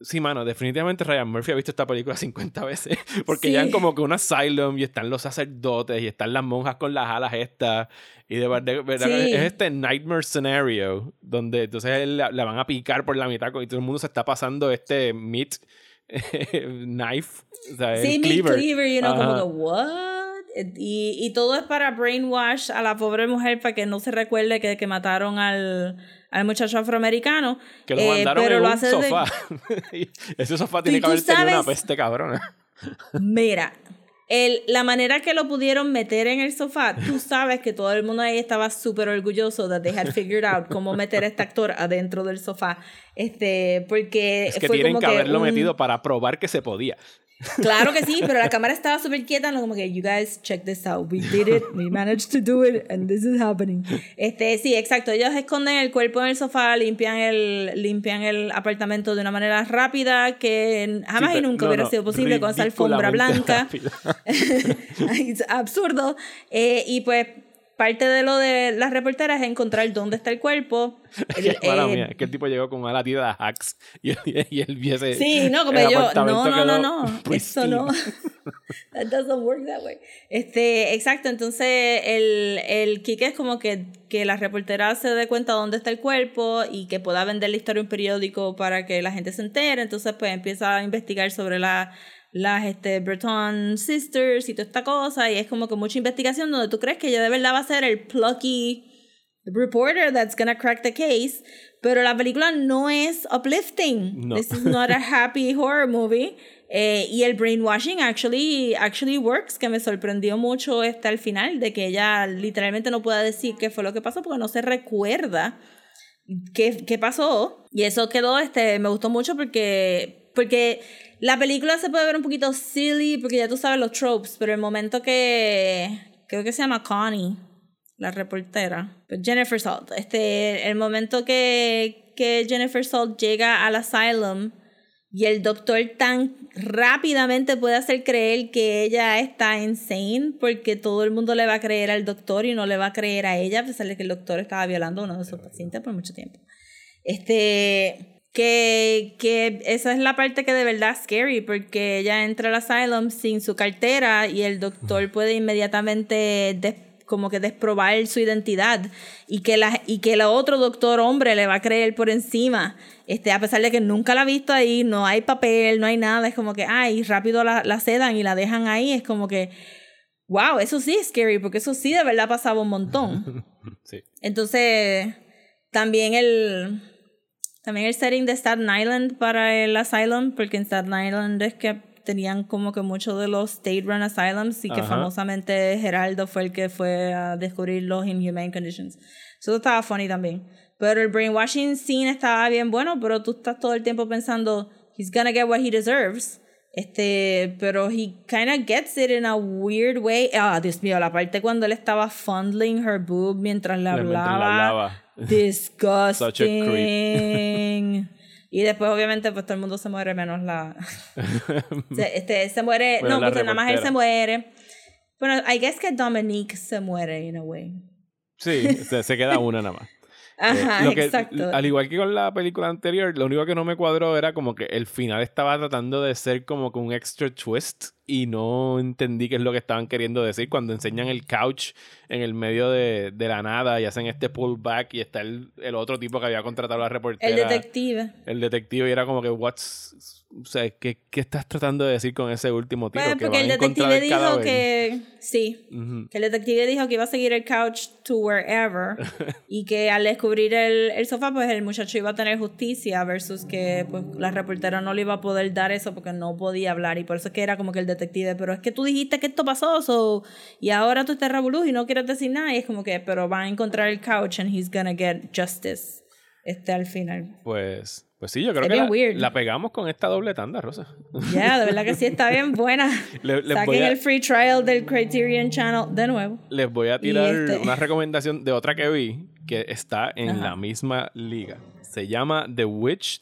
Sí, mano, definitivamente Ryan Murphy ha visto esta película 50 veces. [laughs] Porque Sí. ya en como que un asylum y están los sacerdotes y están las monjas con las alas estas. Y de verdad, Sí. es este nightmare scenario donde entonces la, la van a picar por la mitad y todo el mundo se está pasando este meat [laughs] knife. O sea, el Sí, cleaver. Meat Cleaver, you know, como Ajá. que, what? Y, y todo es para brainwash a la pobre mujer para que no se recuerde que, que mataron al, al muchacho afroamericano. Que lo Eh, mandaron pero en lo un hace de- sofá. Y [laughs] Ese sofá tiene que haber tenido una peste cabrona. [laughs] Mira, el, la manera que lo pudieron meter en el sofá, tú sabes que todo el mundo ahí estaba súper orgulloso de they had figured out cómo meter a este actor adentro del sofá. Este, porque Es que fue tienen como que haberlo un- metido para probar que se podía. Claro que sí, pero la cámara estaba súper quieta, no como que, you guys, check this out, we did it, we managed to do it, and this is happening. Este, sí, exacto, ellos esconden el cuerpo en el sofá, limpian el, limpian el apartamento de una manera rápida que jamás Sí, y nunca no, hubiera no, sido posible con esa alfombra blanca. [laughs] es absurdo. Eh, y pues parte de lo de las reporteras es encontrar dónde está el cuerpo. [laughs] El- Mala eh, mía, es que el tipo llegó con una latida de hacks [laughs] y, y él viese. Sí, no, como yo, no, no, no, [laughs] no, eso pristine. no. That doesn't work that way. Este, exacto, entonces el, el kick es como que, que la reportera se dé cuenta dónde está el cuerpo y que pueda vender la historia a un periódico para que la gente se entere, entonces pues empieza a investigar sobre la, las este, Breton Sisters y toda esta cosa y es como que mucha investigación donde tú crees que ella de verdad va a ser el plucky reporter that's gonna crack the case, pero la película no es uplifting. No. This is not a happy horror movie. Eh, y el brainwashing actually, actually works, que me sorprendió mucho hasta el final, de que ella literalmente no pueda decir qué fue lo que pasó porque no se recuerda qué, qué pasó. Y eso quedó, este, me gustó mucho porque, porque la película se puede ver un poquito silly, porque ya tú sabes los tropes, pero el momento que, creo que se llama Connie, la reportera, pues Jennifer Salt, este, el momento que, que Jennifer Salt llega al asylum y el doctor tan rápidamente puede hacer creer que ella está insane porque todo el mundo le va a creer al doctor y no le va a creer a ella a pesar de que el doctor estaba violando a uno de sus pacientes por mucho tiempo. Este, que, que esa es la parte que de verdad es scary porque ella entra al asylum sin su cartera y el doctor puede inmediatamente des- como que desprobar su identidad y que la y que el otro doctor hombre le va a creer por encima. Este a pesar de que nunca la ha visto ahí no hay papel no hay nada es como que ay rápido la, la sedan y la dejan ahí es como que wow eso sí es scary porque eso sí de verdad pasaba un montón. [laughs] Sí. entonces, también el, también el setting de Staten Island para el asylum, porque en Staten Island es que tenían como que muchos de los state-run asylums y que Ajá. famosamente Geraldo fue el que fue a descubrir los inhumane conditions. Eso estaba funny también. Pero el brainwashing scene estaba bien bueno, pero tú estás todo el tiempo pensando, he's gonna get what he deserves. Este, pero he kind of gets it in a weird way. Ah, Dios mío, la parte cuando él estaba fondling her boob mientras le Mientras le hablaba. Disgusting. Y después, obviamente, pues todo el mundo se muere menos la. [laughs] se, este, se muere. Bueno, no, pues nada más él se muere. Bueno, I guess que Dominique se muere, in a way. Sí, se, se queda una nada más. [laughs] Ajá, Eh, lo que- exacto. Al igual que con la película anterior, lo único que no me cuadró era como que el final estaba tratando de ser como que un extra twist. Y no entendí qué es lo que estaban queriendo decir cuando enseñan el couch en el medio de, de la nada y hacen este pullback y está el, el otro tipo que había contratado a la reportera. El detective. El detective y era como que, what's, o sea, ¿qué, qué estás tratando de decir con ese último tiro? Pues que porque el detective dijo que sí, Ujú. que el detective dijo que iba a seguir el couch to wherever [laughs] y que al descubrir el, el sofá pues el muchacho iba a tener justicia versus que pues la reportera no le iba a poder dar eso porque no podía hablar y por eso es que era como que el detective, pero es que tú dijiste que esto pasó so, y ahora tú estás revolú y no quieres decir nada y es como que pero van a encontrar el couch and he's gonna get justice este al final. Pues, pues sí, yo creo que la, la pegamos con esta doble tanda, Rosa. Ya, de verdad que sí está bien buena. [laughs] Le- les Saquen voy a- el free trial del Criterion Channel de nuevo. Les voy a tirar este- una recomendación de otra que vi que está en Ajá. la misma liga. Se llama The Witch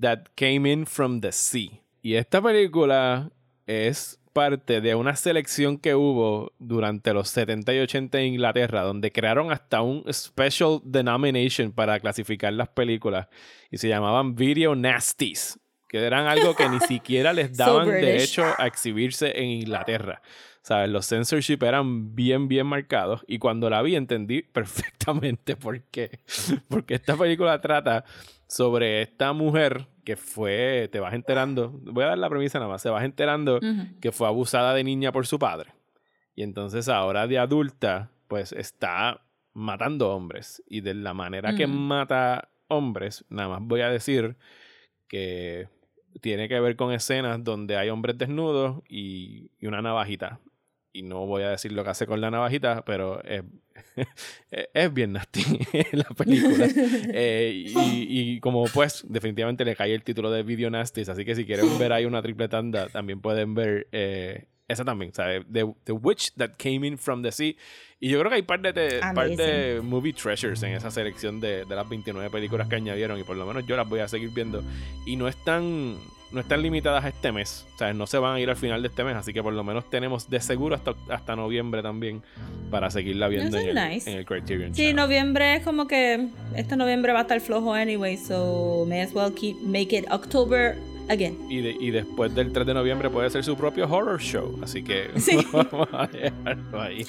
That Came In From the Sea. Y esta película es parte de una selección que hubo durante los 70 y 80 en Inglaterra, donde crearon hasta un special denomination para clasificar las películas y se llamaban Video Nasties, que eran algo que ni [laughs] siquiera les daban derecho a exhibirse en Inglaterra. ¿Sabes? Los censorship eran bien, bien marcados. Y cuando la vi entendí [laughs] perfectamente por qué. Porque esta película trata sobre esta mujer que fue, te vas enterando, voy a dar la premisa nada más, se vas enterando que fue abusada de niña por su padre. Y entonces ahora de adulta, pues está matando hombres. Y de la manera que mata hombres, nada más voy a decir que tiene que ver con escenas donde hay hombres desnudos y, y una navajita. Y no voy a decir lo que hace con la navajita, pero es, [laughs] es bien nasty [laughs] la película. Eh, y, y como pues definitivamente le cae el título de Video Nasties, así que si quieren ver ahí una triple tanda, también pueden ver eh, esa también, ¿sabes? The, The Witch That Came In From the Sea. Y yo creo que hay par de, te- par de movie treasures en esa selección de, de las 29 películas que añadieron y por lo menos yo las voy a seguir viendo. Y no están, no están limitadas a este mes, o sea, no se van a ir al final de este mes, así que por lo menos tenemos de seguro hasta, hasta noviembre también para seguirla viendo en es el, nice. en el Criterion Sí, Channel. noviembre es como que este noviembre va a estar flojo anyway, so may as well keep make it October again. Y, de- y después del 3 de noviembre puede ser su propio horror show. Así que Sí. [laughs] vamos a dejarlo ahí.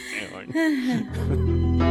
[laughs]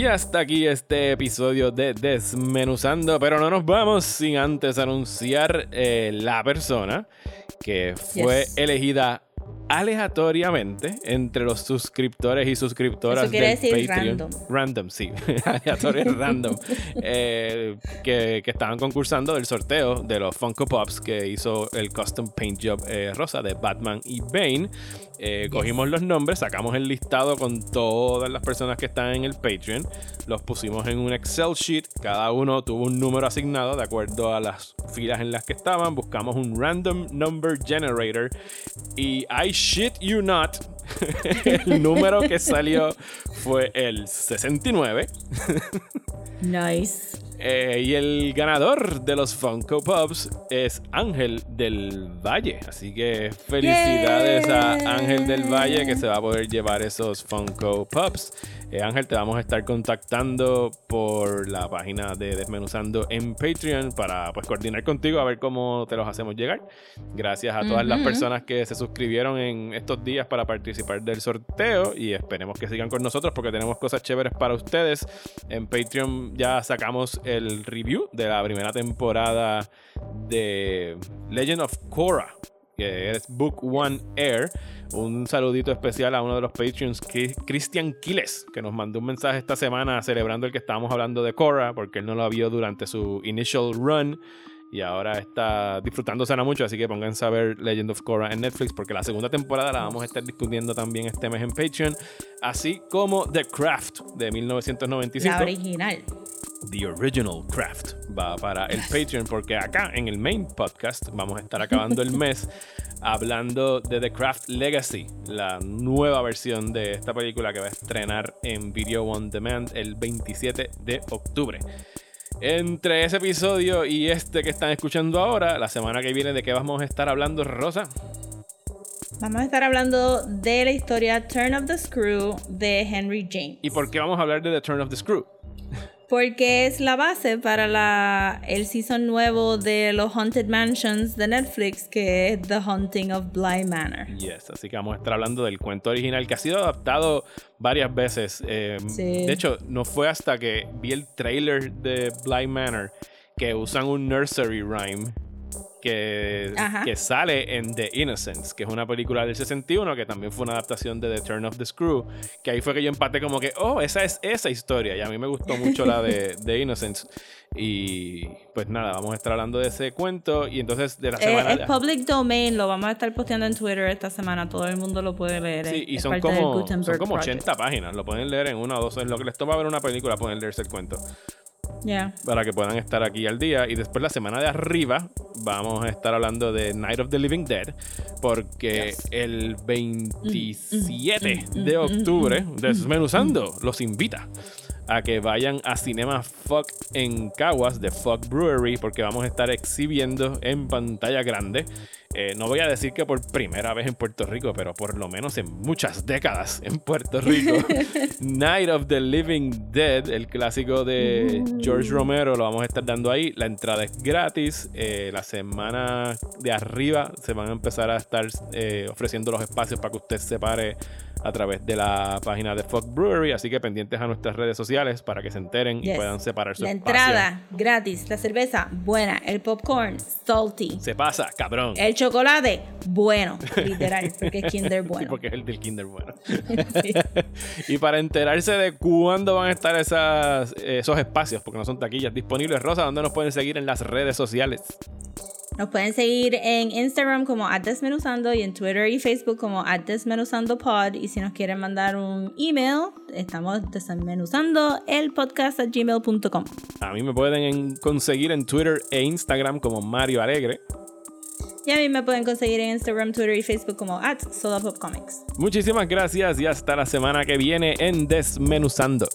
Y hasta aquí este episodio de Desmenuzando, pero no nos vamos sin antes anunciar eh, la persona que fue Yes. elegida aleatoriamente entre los suscriptores y suscriptoras Eso quiere del decir Patreon. random. Random, sí. [laughs] [laughs] Aleatorio random. Eh, que, que estaban concursando del sorteo de los Funko Pops que hizo el Custom Paint Job eh, rosa de Batman y Bane. Eh, Cogimos los nombres, sacamos el listado con todas las personas que están en el Patreon, los pusimos en un Excel sheet, cada uno tuvo un número asignado de acuerdo a las filas en las que estaban, buscamos un random number generator y I shit you not, [laughs] el [laughs] número que salió fue el 69. Nice. Eh, y el ganador de los Funko Pops es Ángel del Valle. Así que felicidades a Ángel del Valle que se va a poder llevar esos Funko Pops. Eh, Ángel, te vamos a estar contactando por la página de Desmenuzando en Patreon para pues coordinar contigo a ver cómo te los hacemos llegar. Gracias a todas las personas que se suscribieron en estos días para participar del sorteo y esperemos que sigan con nosotros porque tenemos cosas chéveres para ustedes. En Patreon ya sacamos el review de la primera temporada de Legend of Korra, que es Book One Air. Un saludito especial a uno de los Patreons, Christian Quiles, que nos mandó un mensaje esta semana celebrando el que estábamos hablando de Korra, porque él no lo vio durante su initial run. Y ahora está disfrutándosela mucho, así que pónganse a ver Legend of Korra en Netflix, porque la segunda temporada la vamos a estar discutiendo también este mes en Patreon, así como The Craft de 1995 La original. The Original Craft va para el Patreon porque acá en el main podcast vamos a estar acabando el mes [laughs] hablando de The Craft Legacy, la nueva versión de esta película que va a estrenar en Video On Demand el 27 de octubre. Entre ese episodio y este que están escuchando ahora, la semana que viene, ¿de qué vamos a estar hablando, Rosa? Vamos a estar hablando de la historia Turn of the Screw de Henry James. ¿Y por qué vamos a hablar de The Turn of the Screw? Porque es la base para la, el season nuevo de los Haunted Mansions de Netflix, que es The Haunting of Bly Manor. Yes, así que vamos a estar hablando del cuento original que ha sido adaptado varias veces. Eh, Sí. De hecho, no fue hasta que vi el trailer de Bly Manor que usan un nursery rhyme que, que sale en The Innocents, que es una película del 61 que también fue una adaptación de The Turn of the Screw, que ahí fue que yo empaté como que, oh, esa es esa historia, y a mí me gustó mucho la de [laughs] The Innocents. Y pues nada, vamos a estar hablando de ese cuento y entonces de la Eh, semana... es public domain, lo vamos a estar posteando en Twitter esta semana, todo el mundo lo puede leer. Sí, es- y es son como, son como Project. 80 páginas, lo pueden leer en una o dos, es lo que les toma ver una película, pueden leerse el cuento. Yeah. para que puedan estar aquí al día. Y después la semana de arriba vamos a estar hablando de Night of the Living Dead, porque el 27 de octubre, Desmenuzando los invita a que vayan a Cinema Fuck en Caguas de Fuck Brewery, porque vamos a estar exhibiendo en pantalla grande. Eh, no voy a decir que por primera vez en Puerto Rico, pero por lo menos en muchas décadas en Puerto Rico. [laughs] Night of the Living Dead, el clásico de George Romero, lo vamos a estar dando ahí. La entrada es gratis. Eh, la semana de arriba se van a empezar a estar eh, ofreciendo los espacios para que usted se pare a través de la página de Fuck Brewery. Así que pendientes a nuestras redes sociales para que se enteren y Yes. puedan separar su La espacio. entrada, gratis. La cerveza, buena. El popcorn, salty. Se pasa, cabrón. El chocolate, bueno. Literal, [laughs] porque es Kinder Sí, bueno. porque es el del Kinder bueno. [laughs] Sí. y para enterarse de cuándo van a estar esas, esos espacios, porque no son taquillas disponibles, Rosa, ¿dónde nos pueden seguir en las redes sociales? Nos pueden seguir en Instagram como Desmenuzando y en Twitter y Facebook como @desmenuzandopod y si nos quieren mandar un email, estamos desmenuzando el podcast gmail.com. A mí me pueden en- conseguir en Twitter e Instagram como Mario Alegre. Y a mí me pueden conseguir en Instagram, Twitter y Facebook como at Comics. Muchísimas gracias y hasta la semana que viene en Desmenuzando.